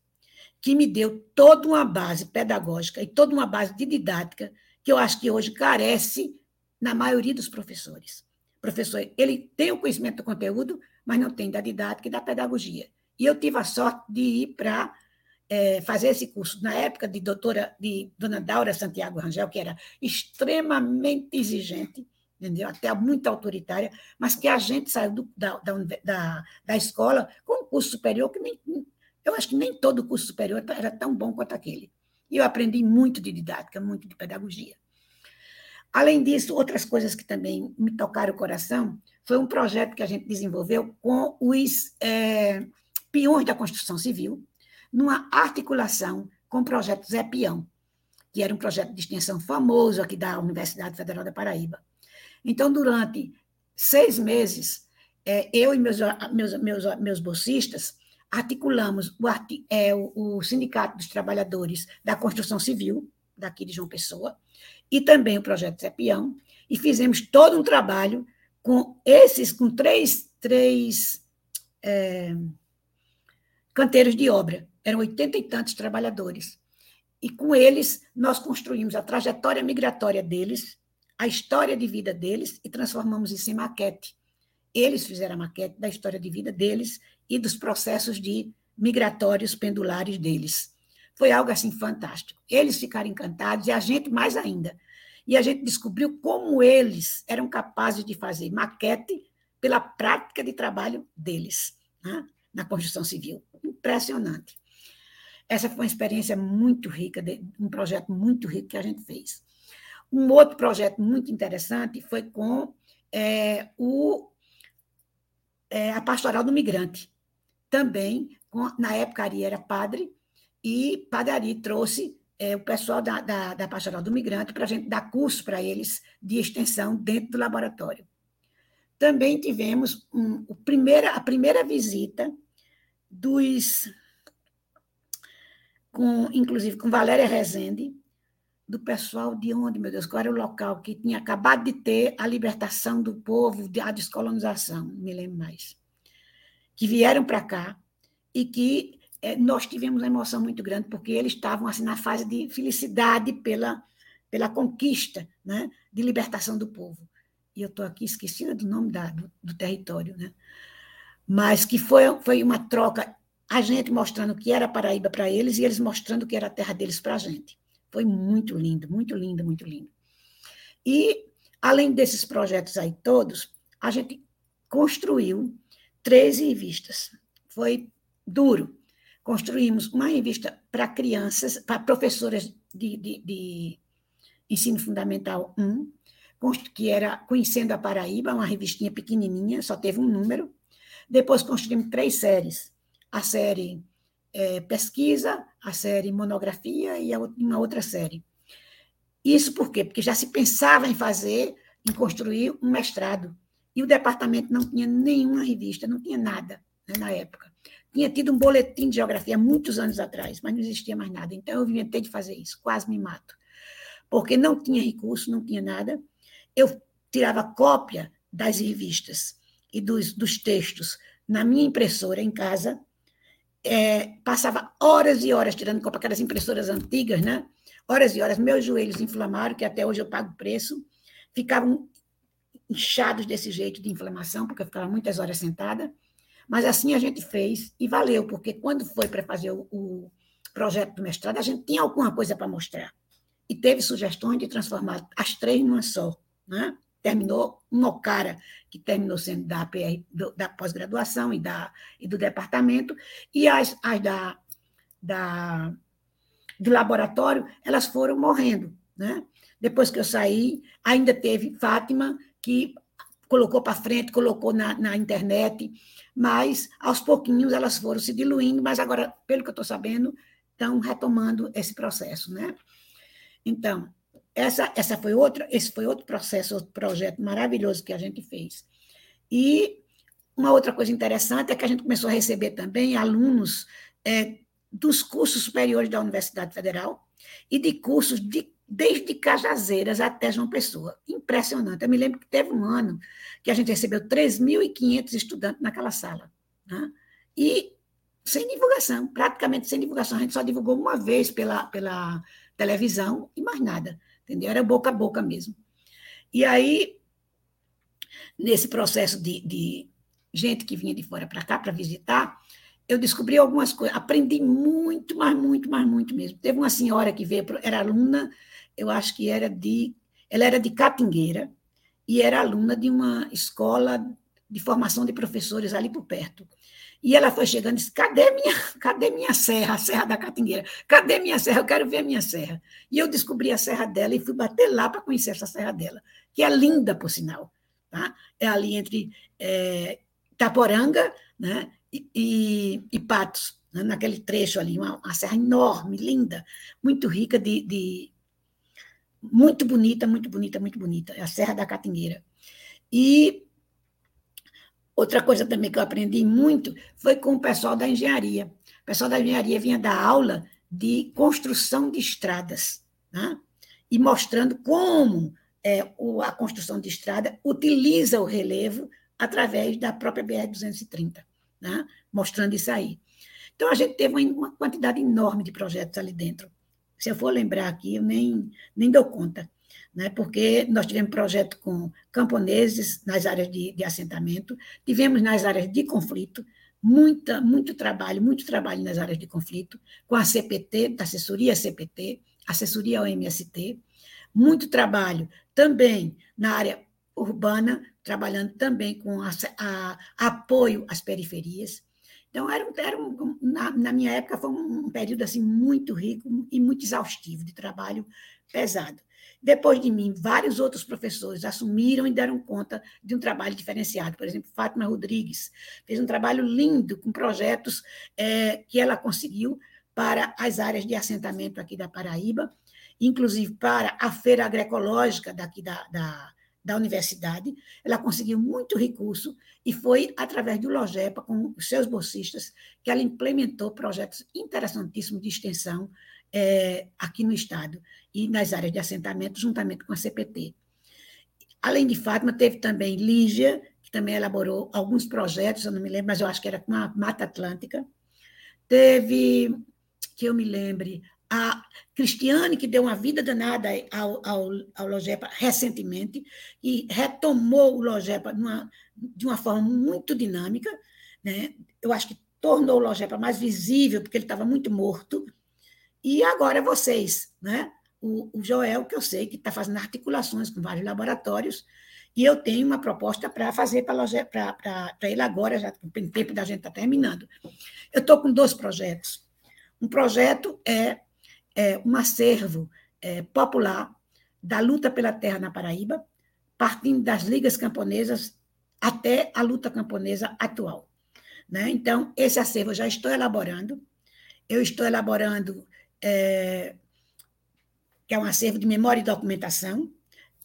que me deu toda uma base pedagógica e toda uma base de didática que eu acho que hoje carece na maioria dos professores. O professor, ele tem o conhecimento do conteúdo, mas não tem da didática e da pedagogia. E eu tive a sorte de ir para é, fazer esse curso na época de doutora, de dona Daura Santiago Rangel, que era extremamente exigente, entendeu? até muito autoritária, mas que a gente saiu do, da, da, da escola com um curso superior que nem, eu acho que nem todo curso superior era tão bom quanto aquele. E eu aprendi muito de didática, muito de pedagogia. Além disso, outras coisas que também me tocaram o coração foi um projeto que a gente desenvolveu com os é, peões da construção civil, numa articulação com o projeto Zé Peão, que era um projeto de extensão famoso aqui da Universidade Federal da Paraíba. Então, durante seis meses, é, eu e meus, meus, meus, meus bolsistas articulamos o, é, o, o Sindicato dos Trabalhadores da Construção Civil, daqui de João Pessoa, e também o Projeto Zepião, e fizemos todo um trabalho com esses, com três, três é, canteiros de obra. Eram oitenta e tantos trabalhadores. E com eles, nós construímos a trajetória migratória deles, a história de vida deles e transformamos isso em maquete. Eles fizeram a maquete da história de vida deles e dos processos de migratórios pendulares deles. Foi algo assim fantástico. Eles ficaram encantados e a gente mais ainda. E a gente descobriu como eles eram capazes de fazer maquete pela prática de trabalho deles né? na construção civil. Impressionante. Essa foi uma experiência muito rica, um projeto muito rico que a gente fez. Um outro projeto muito interessante foi com é, o, é, a Pastoral do Migrante. Também, com, na época, Ari era padre, e Padre Ari trouxe é, o pessoal da, da, da Pastoral do Migrante para a gente dar curso para eles de extensão dentro do laboratório. Também tivemos um, o primeira, a primeira visita dos, com, inclusive com Valéria Rezende, do pessoal de onde, meu Deus, qual era o local que tinha acabado de ter a libertação do povo, a descolonização, não me lembro mais, que vieram para cá e que é, nós tivemos uma emoção muito grande, porque eles estavam assim na fase de felicidade pela, pela conquista né, de libertação do povo. E eu estou aqui esquecida do nome da, do, do território, né? mas que foi, foi uma troca, a gente mostrando que era Paraíba para eles e eles mostrando que era a terra deles para a gente. Foi muito lindo, muito lindo, muito lindo. E, além desses projetos aí todos, a gente construiu 13 revistas. Foi duro. Construímos uma revista para crianças, para professoras de, de, de ensino fundamental 1, que era Conhecendo a Paraíba, uma revistinha pequenininha, só teve um número. Depois construímos três séries. A série é, Pesquisa, a série Monografia e uma outra série. Isso por quê? Porque já se pensava em fazer, em construir um mestrado. E o departamento não tinha nenhuma revista, não tinha nada né, na época. Tinha tido um boletim de geografia muitos anos atrás, mas não existia mais nada. Então eu inventei de fazer isso, quase me mato. Porque não tinha recurso, não tinha nada. Eu tirava cópia das revistas e dos, dos textos na minha impressora em casa, é, passava horas e horas tirando cópia, aquelas impressoras antigas, né? Horas e horas, meus joelhos inflamaram, que até hoje eu pago preço, ficavam inchados desse jeito de inflamação, porque eu ficava muitas horas sentada. Mas assim a gente fez e valeu, porque quando foi para fazer o, o, projeto do mestrado, a gente tinha alguma coisa para mostrar. E teve sugestões de transformar as três numa só. Né? Terminou uma cara que terminou sendo da, PR, do, da pós-graduação e, da, e do departamento, e as, as da, da, do laboratório, elas foram morrendo. Né? Depois que eu saí, ainda teve Fátima, que colocou para frente, colocou na, na internet, mas aos pouquinhos elas foram se diluindo, mas agora, pelo que eu estou sabendo, estão retomando esse processo, né? Então, essa, essa foi outra, esse foi outro processo, outro projeto maravilhoso que a gente fez. E uma outra coisa interessante é que a gente começou a receber também alunos é, dos cursos superiores da Universidade Federal e de cursos de desde Cajazeiras até João Pessoa. Impressionante. Eu me lembro que teve um ano que a gente recebeu 3.500 estudantes naquela sala. Né? E sem divulgação, praticamente sem divulgação. A gente só divulgou uma vez pela, pela televisão e mais nada. Entendeu? Era boca a boca mesmo. E aí, nesse processo de, de gente que vinha de fora para cá para visitar, eu descobri algumas coisas, aprendi muito, mas muito, mas muito mesmo. Teve uma senhora que veio, era aluna eu acho que era de. Ela era de Catingueira e era aluna de uma escola de formação de professores ali por perto. E ela foi chegando e disse: cadê minha, cadê minha serra, a Serra da Catingueira? Cadê minha serra? Eu quero ver minha serra. E eu descobri a serra dela e fui bater lá para conhecer essa serra dela, que é linda, por sinal. Tá? É ali entre é, Taporanga né, e, e, e Patos, né, naquele trecho ali, uma, uma, serra enorme, linda, muito rica de, de muito bonita, muito bonita, muito bonita. É a Serra da Catingueira. E outra coisa também que eu aprendi muito foi com o pessoal da engenharia. O pessoal da engenharia vinha dar aula de construção de estradas, né? e mostrando como é, a construção de estrada utiliza o relevo através da própria BR-230, né? mostrando isso aí. Então, a gente teve uma quantidade enorme de projetos ali dentro. Se eu for lembrar aqui, eu nem, nem dou conta, né? porque nós tivemos projeto com camponeses nas áreas de, de assentamento, tivemos nas áreas de conflito, muita, muito trabalho, muito trabalho nas áreas de conflito, com a CPT, da assessoria CPT, assessoria ao MST, muito trabalho também na área urbana, trabalhando também com a, a, apoio às periferias, então, era, era um, na, na, minha época, foi um período assim, muito rico e muito exaustivo, de trabalho pesado. Depois de mim, vários outros professores assumiram e deram conta de um trabalho diferenciado. Por exemplo, Fátima Rodrigues fez um trabalho lindo com projetos é, que ela conseguiu para as áreas de assentamento aqui da Paraíba, inclusive para a feira agroecológica daqui da, da, da universidade. Ela conseguiu muito recurso e foi através do Logepa, com os seus bolsistas, que ela implementou projetos interessantíssimos de extensão é, aqui no Estado e nas áreas de assentamento, juntamente com a CPT. Além de Fátima, teve também Lígia, que também elaborou alguns projetos, eu não me lembro, mas eu acho que era com a Mata Atlântica. Teve, que eu me lembre, a Cristiane, que deu uma vida danada ao, ao, ao Logepa recentemente, e retomou o Logepa numa, de uma forma muito dinâmica. Né? Eu acho que tornou o Logepa mais visível, porque ele estava muito morto. E agora vocês, né? o, o Joel, que eu sei que está fazendo articulações com vários laboratórios, e eu tenho uma proposta para fazer para ele agora, já o tempo da gente está terminando. Eu estou com dois projetos. Um projeto é é, um acervo é, popular da luta pela terra na Paraíba, partindo das ligas camponesas até a luta camponesa atual. Né? Então, esse acervo eu já estou elaborando. Eu estou elaborando, é, que é um acervo de memória e documentação.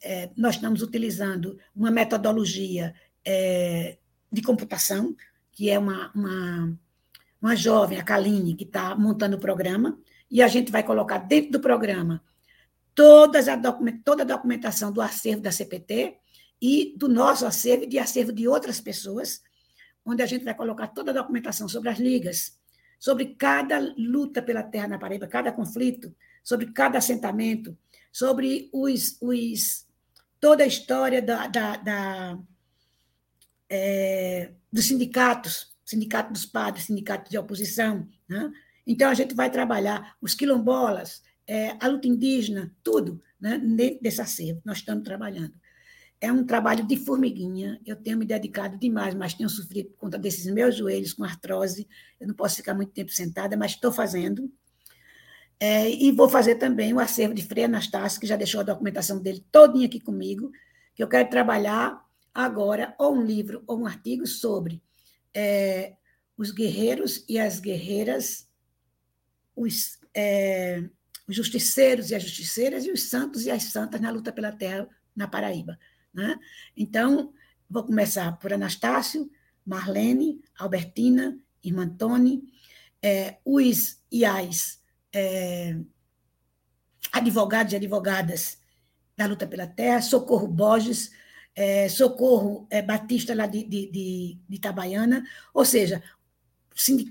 É, nós estamos utilizando uma metodologia é, de computação, que é uma, uma, uma jovem, a Kaline, que está montando o programa, e a gente vai colocar dentro do programa todas a toda a documentação do acervo da CPT e do nosso acervo e de acervo de outras pessoas, onde a gente vai colocar toda a documentação sobre as ligas, sobre cada luta pela terra na Paraíba, cada conflito, sobre cada assentamento, sobre os, os toda a história da, da, da é, dos sindicatos, sindicato dos padres, sindicato de oposição. Né? Então, a gente vai trabalhar os quilombolas, é, a luta indígena, tudo né? dentro desse acervo. Nós estamos trabalhando. É um trabalho de formiguinha, eu tenho me dedicado demais, mas tenho sofrido por conta desses meus joelhos com artrose, eu não posso ficar muito tempo sentada, mas estou fazendo. É, e vou fazer também o acervo de Frei Anastácio, que já deixou a documentação dele todinha aqui comigo, que eu quero trabalhar agora ou um livro ou um artigo sobre é, os guerreiros e as guerreiras, os, é, os justiceiros e as justiceiras e os santos e as santas na luta pela terra na Paraíba. Né? Então, vou começar por Anastácio, Marlene, Albertina, Irmã Tony, é, os e as é, advogados e advogadas da luta pela terra, Socorro Borges, é, Socorro é, Batista lá de, de, de, de, Itabaiana, ou seja,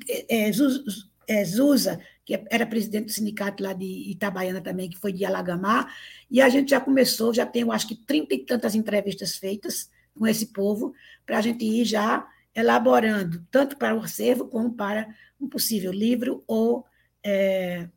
é, é, é, Zusa, que era presidente do sindicato lá de Itabaiana também, que foi de Alagamar, e a gente já começou, já tem, eu acho que, trinta e tantas entrevistas feitas com esse povo, para a gente ir já elaborando, tanto para o acervo como para um possível livro ou é,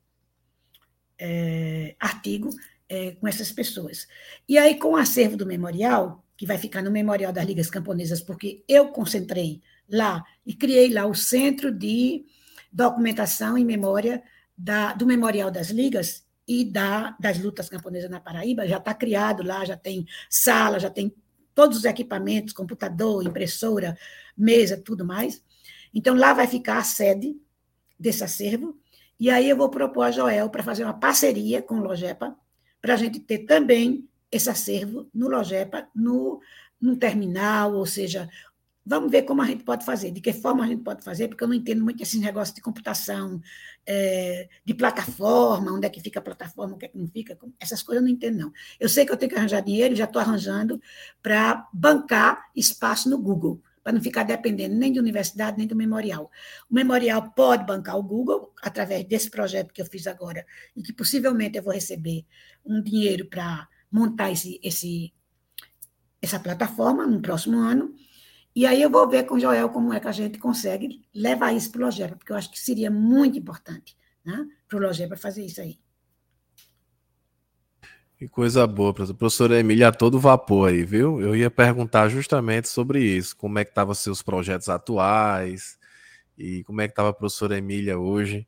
é, artigo é, com essas pessoas. E aí, com o acervo do memorial, que vai ficar no Memorial das Ligas Camponesas, porque eu concentrei lá e criei lá o Centro de Documentação e Memória da, do Memorial das Ligas e da, das lutas camponesas na Paraíba, já está criado lá, já tem sala, já tem todos os equipamentos, computador, impressora, mesa, tudo mais. Então, lá vai ficar a sede desse acervo, e aí eu vou propor a Joel para fazer uma parceria com o Logepa, para a gente ter também esse acervo no Logepa, no, no terminal, ou seja, vamos ver como a gente pode fazer, de que forma a gente pode fazer, porque eu não entendo muito esses negócios de computação, é, de plataforma, onde é que fica a plataforma, o que é que não fica, essas coisas eu não entendo, não. Eu sei que eu tenho que arranjar dinheiro, já estou arranjando para bancar espaço no Google, para não ficar dependendo nem de universidade, nem do memorial. O memorial pode bancar o Google, através desse projeto que eu fiz agora, e que possivelmente eu vou receber um dinheiro para montar esse, esse, essa plataforma no próximo ano. E aí eu vou ver com o Joel como é que a gente consegue levar isso para o Logepa, porque eu acho que seria muito importante né, para o Logepa fazer isso aí. Que coisa boa, professor. Professora Emília, todo vapor aí, viu? Eu ia perguntar justamente sobre isso, como é que estavam seus projetos atuais e como é que estava a professora Emília hoje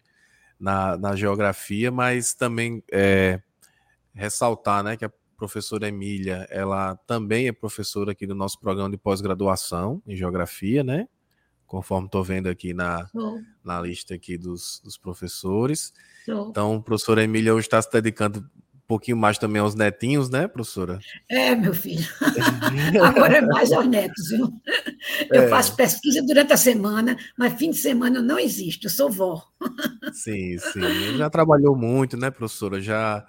na, na geografia, mas também é, ressaltar né, que a professora Emília, ela também é professora aqui do nosso programa de pós-graduação em Geografia, né? Conforme estou vendo aqui na, na lista aqui dos, dos professores. Então, a professora Emília hoje está se dedicando um pouquinho mais também aos netinhos, né, professora? É, meu filho. Agora é mais aos netos, viu? Eu é. faço pesquisa durante a semana, mas fim de semana eu não existo, eu sou vó. Sim, sim. Já trabalhou muito, né, professora? Já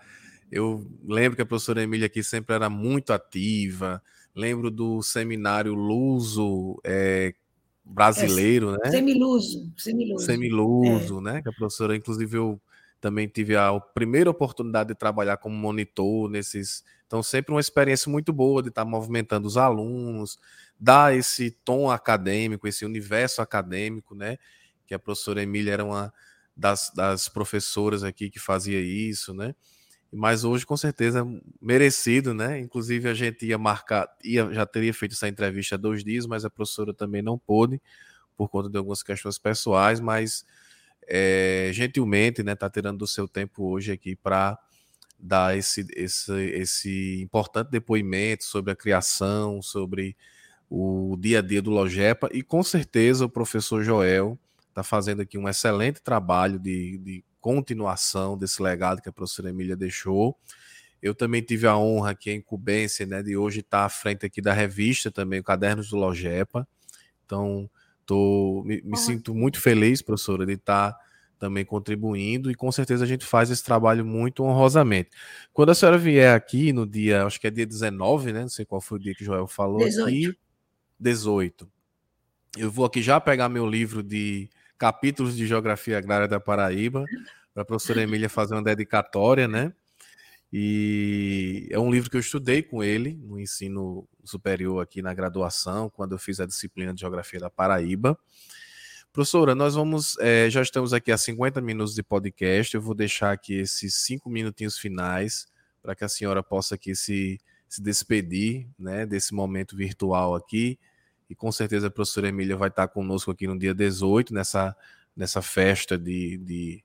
eu lembro que a professora Emília aqui sempre era muito ativa. Lembro do seminário Luso é, brasileiro, é, né? Semiluso. Semiluso, semiluso é. né? Que a professora, inclusive, eu também tive a primeira oportunidade de trabalhar como monitor nesses. Então, sempre uma experiência muito boa de estar movimentando os alunos, dar esse tom acadêmico, esse universo acadêmico, né? Que a professora Emília era uma das, das professoras aqui que fazia isso, né? Mas hoje com certeza merecido, né? Inclusive a gente ia marcar, ia, já teria feito essa entrevista há dois dias, mas a professora também não pôde por conta de algumas questões pessoais, mas é, gentilmente, né, tá tirando do seu tempo hoje aqui para dar esse, esse, esse importante depoimento sobre a criação, sobre o dia a dia do Logepa, e com certeza o professor Joel está fazendo aqui um excelente trabalho de, de continuação desse legado que a professora Emília deixou. Eu também tive a honra aqui, a incumbência, né, de hoje estar à frente aqui da revista também, o Cadernos do Logepa. Então, tô, me, me sinto muito feliz, professora, de estar também contribuindo e com certeza a gente faz esse trabalho muito honrosamente. Quando a senhora vier aqui no dia, acho que é dia 19, né? Não sei qual foi o dia que o Joel falou 18. aqui. 18. Eu vou aqui já pegar meu livro de capítulos de Geografia Agrária da Paraíba, para a professora Emília fazer uma dedicatória, né? E é um livro que eu estudei com ele no ensino superior aqui na graduação, quando eu fiz a disciplina de Geografia da Paraíba. Professora, nós vamos, é, já estamos aqui a 50 minutos de podcast, eu vou deixar aqui esses cinco minutinhos finais para que a senhora possa aqui se, se despedir, né, desse momento virtual aqui, e com certeza a professora Emília vai estar conosco aqui no dia 18, nessa, nessa festa de, de,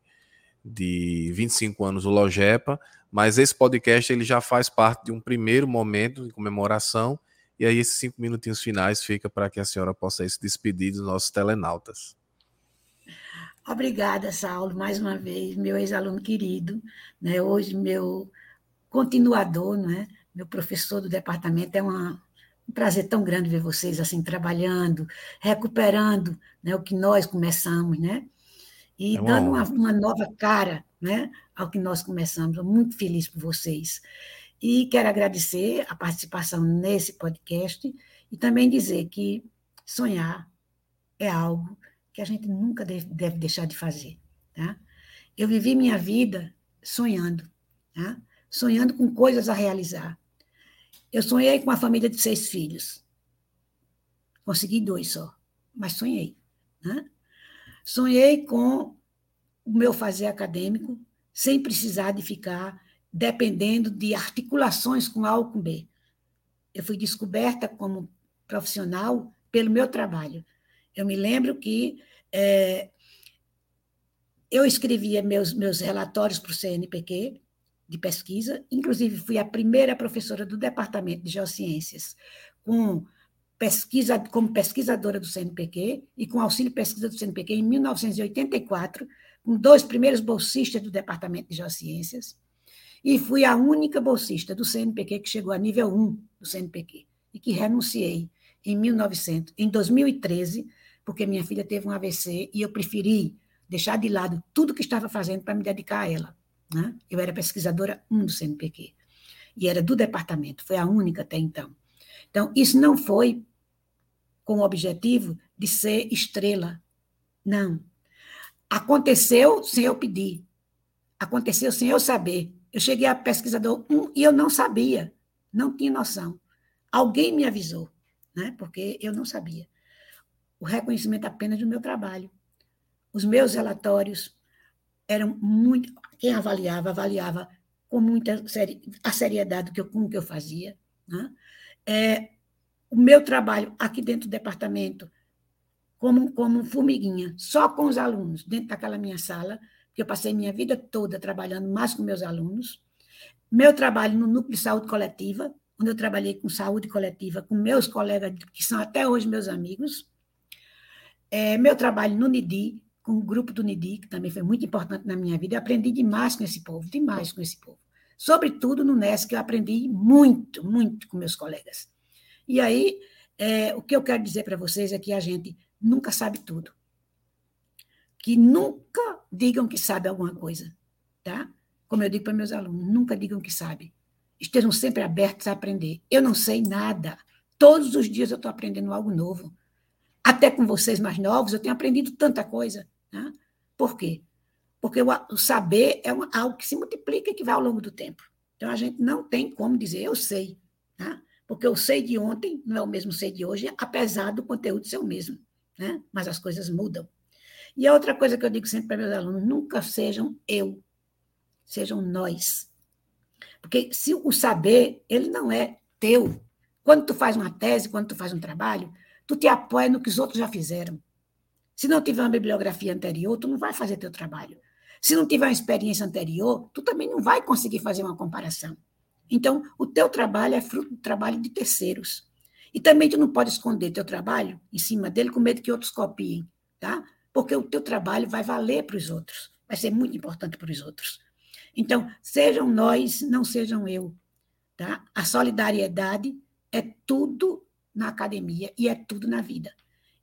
de 25 anos do Logepa, mas esse podcast ele já faz parte de um primeiro momento de comemoração, e aí esses cinco minutinhos finais fica para que a senhora possa se despedir dos nossos telenautas. Obrigada, Saulo, mais uma vez, meu ex-aluno querido, né? hoje meu continuador, né? meu professor do departamento, é uma, um prazer tão grande ver vocês assim trabalhando, recuperando né, o que nós começamos, né? E é dando uma, uma, nova cara né, ao que nós começamos. Estou muito feliz por vocês. E quero agradecer a participação nesse podcast e também dizer que sonhar é algo que a gente nunca deve, deve deixar de fazer. Tá? Eu vivi minha vida sonhando, tá? sonhando com coisas a realizar. Eu sonhei com uma família de seis filhos. Consegui dois só, mas sonhei. Né? Sonhei com o meu fazer acadêmico, sem precisar de ficar dependendo de articulações com A ou com B. Eu fui descoberta como profissional pelo meu trabalho. Eu me lembro que é, eu escrevia meus, meus relatórios para o CNPq de pesquisa, inclusive fui a primeira professora do Departamento de Geociências com pesquisa, como pesquisadora do CNPq e com auxílio pesquisa do CNPq em 1984, com dois primeiros bolsistas do Departamento de Geociências, e fui a única bolsista do CNPq que chegou a nível 1 do CNPq e que renunciei em 1900, em 2013, porque minha filha teve um AVC e eu preferi deixar de lado tudo que estava fazendo para me dedicar a ela. Né? Eu era pesquisadora 1 do CNPq e era do departamento, foi a única até então. Então, isso não foi com o objetivo de ser estrela, não. Aconteceu sem eu pedir, aconteceu sem eu saber. Eu cheguei a pesquisador 1 e eu não sabia, não tinha noção. Alguém me avisou, né? porque eu não sabia o reconhecimento apenas do meu trabalho. Os meus relatórios eram muito. Quem avaliava, avaliava com muita seri, a seriedade que eu, com que eu fazia. Né? É, o meu trabalho aqui dentro do departamento, como, como formiguinha, só com os alunos, dentro daquela minha sala, que eu passei minha vida toda trabalhando mais com meus alunos. Meu trabalho no núcleo de saúde coletiva, onde eu trabalhei com saúde coletiva com meus colegas, que são até hoje meus amigos. É, meu trabalho no NIDI, com o grupo do NIDI, que também foi muito importante na minha vida, eu aprendi demais com esse povo, demais com esse povo. Sobretudo no NESC, eu aprendi muito, muito com meus colegas. E aí, é, o que eu quero dizer para vocês é que a gente nunca sabe tudo. Que nunca digam que sabe alguma coisa, tá? Como eu digo para meus alunos, nunca digam que sabe. Estejam sempre abertos a aprender. Eu não sei nada. Todos os dias eu estou aprendendo algo novo. Até com vocês mais novos, eu tenho aprendido tanta coisa. Né? Por quê? Porque o, saber é algo que se multiplica e que vai ao longo do tempo. Então, a gente não tem como dizer, eu sei. Né? Porque o sei de ontem não é o mesmo sei de hoje, apesar do conteúdo ser o mesmo. Né? Mas as coisas mudam. E a outra coisa que eu digo sempre para meus alunos: nunca sejam eu, sejam nós. Porque se o saber, ele não é teu. Quando tu faz uma tese, quando tu faz um trabalho, tu te apoia no que os outros já fizeram. Se não tiver uma bibliografia anterior, tu não vai fazer teu trabalho. Se não tiver uma experiência anterior, tu também não vai conseguir fazer uma comparação. Então, o teu trabalho é fruto do trabalho de terceiros. E também tu não pode esconder teu trabalho em cima dele com medo que outros copiem, tá? Porque o teu trabalho vai valer para os outros, vai ser muito importante para os outros. Então, sejam nós, não sejam eu, tá? A solidariedade é tudo na academia e é tudo na vida.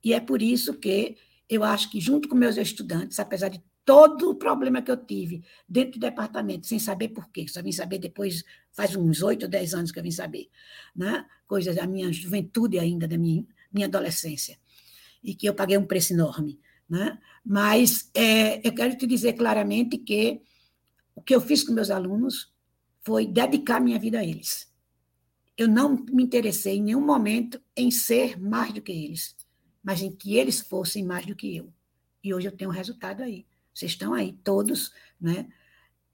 E é por isso que eu acho que, junto com meus estudantes, apesar de todo o problema que eu tive dentro do departamento, sem saber por quê, só vim saber depois, faz uns oito ou dez anos que eu vim saber, né? coisas da minha juventude ainda, da minha, minha adolescência, e que eu paguei um preço enorme. Né? Mas é, eu quero te dizer claramente que o que eu fiz com meus alunos foi dedicar minha vida a eles. Eu não me interessei em nenhum momento em ser mais do que eles, mas em que eles fossem mais do que eu. E hoje eu tenho um resultado aí. Vocês estão aí todos, né,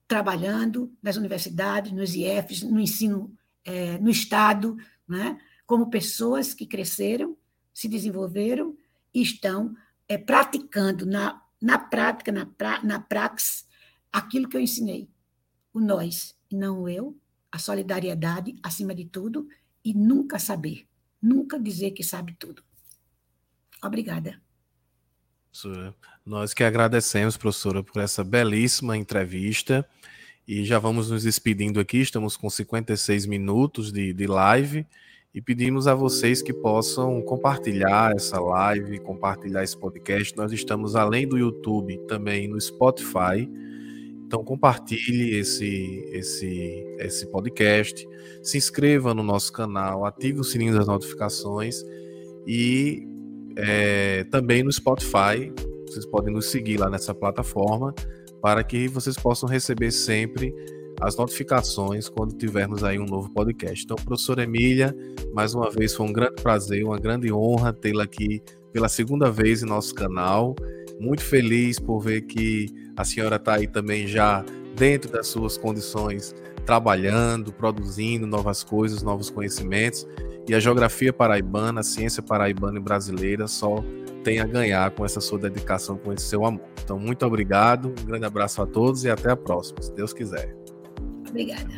trabalhando nas universidades, nos IFs, no ensino, é, no Estado, né, como pessoas que cresceram, se desenvolveram e estão é, praticando na, na prática, na, pra, na praxis, aquilo que eu ensinei. O nós, não o eu, a solidariedade acima de tudo, e nunca saber, nunca dizer que sabe tudo. Obrigada. Professora, nós que agradecemos, professora, por essa belíssima entrevista. E já vamos nos despedindo aqui, estamos com 56 minutos de, de live. E pedimos a vocês que possam compartilhar essa live, compartilhar esse podcast. Nós estamos além do YouTube, também no Spotify. Então compartilhe esse, esse, esse podcast, se inscreva no nosso canal, ative o sininho das notificações e é, também no Spotify. Vocês podem nos seguir lá nessa plataforma para que vocês possam receber sempre as notificações quando tivermos aí um novo podcast. Então, professora Emília, mais uma vez foi um grande prazer, uma grande honra tê-la aqui pela segunda vez em nosso canal. Muito feliz por ver que a senhora está aí também já dentro das suas condições, trabalhando, produzindo novas coisas, novos conhecimentos. E a geografia paraibana, a ciência paraibana e brasileira só tem a ganhar com essa sua dedicação, com esse seu amor. Então, muito obrigado, um grande abraço a todos e até a próxima, se Deus quiser. Obrigada.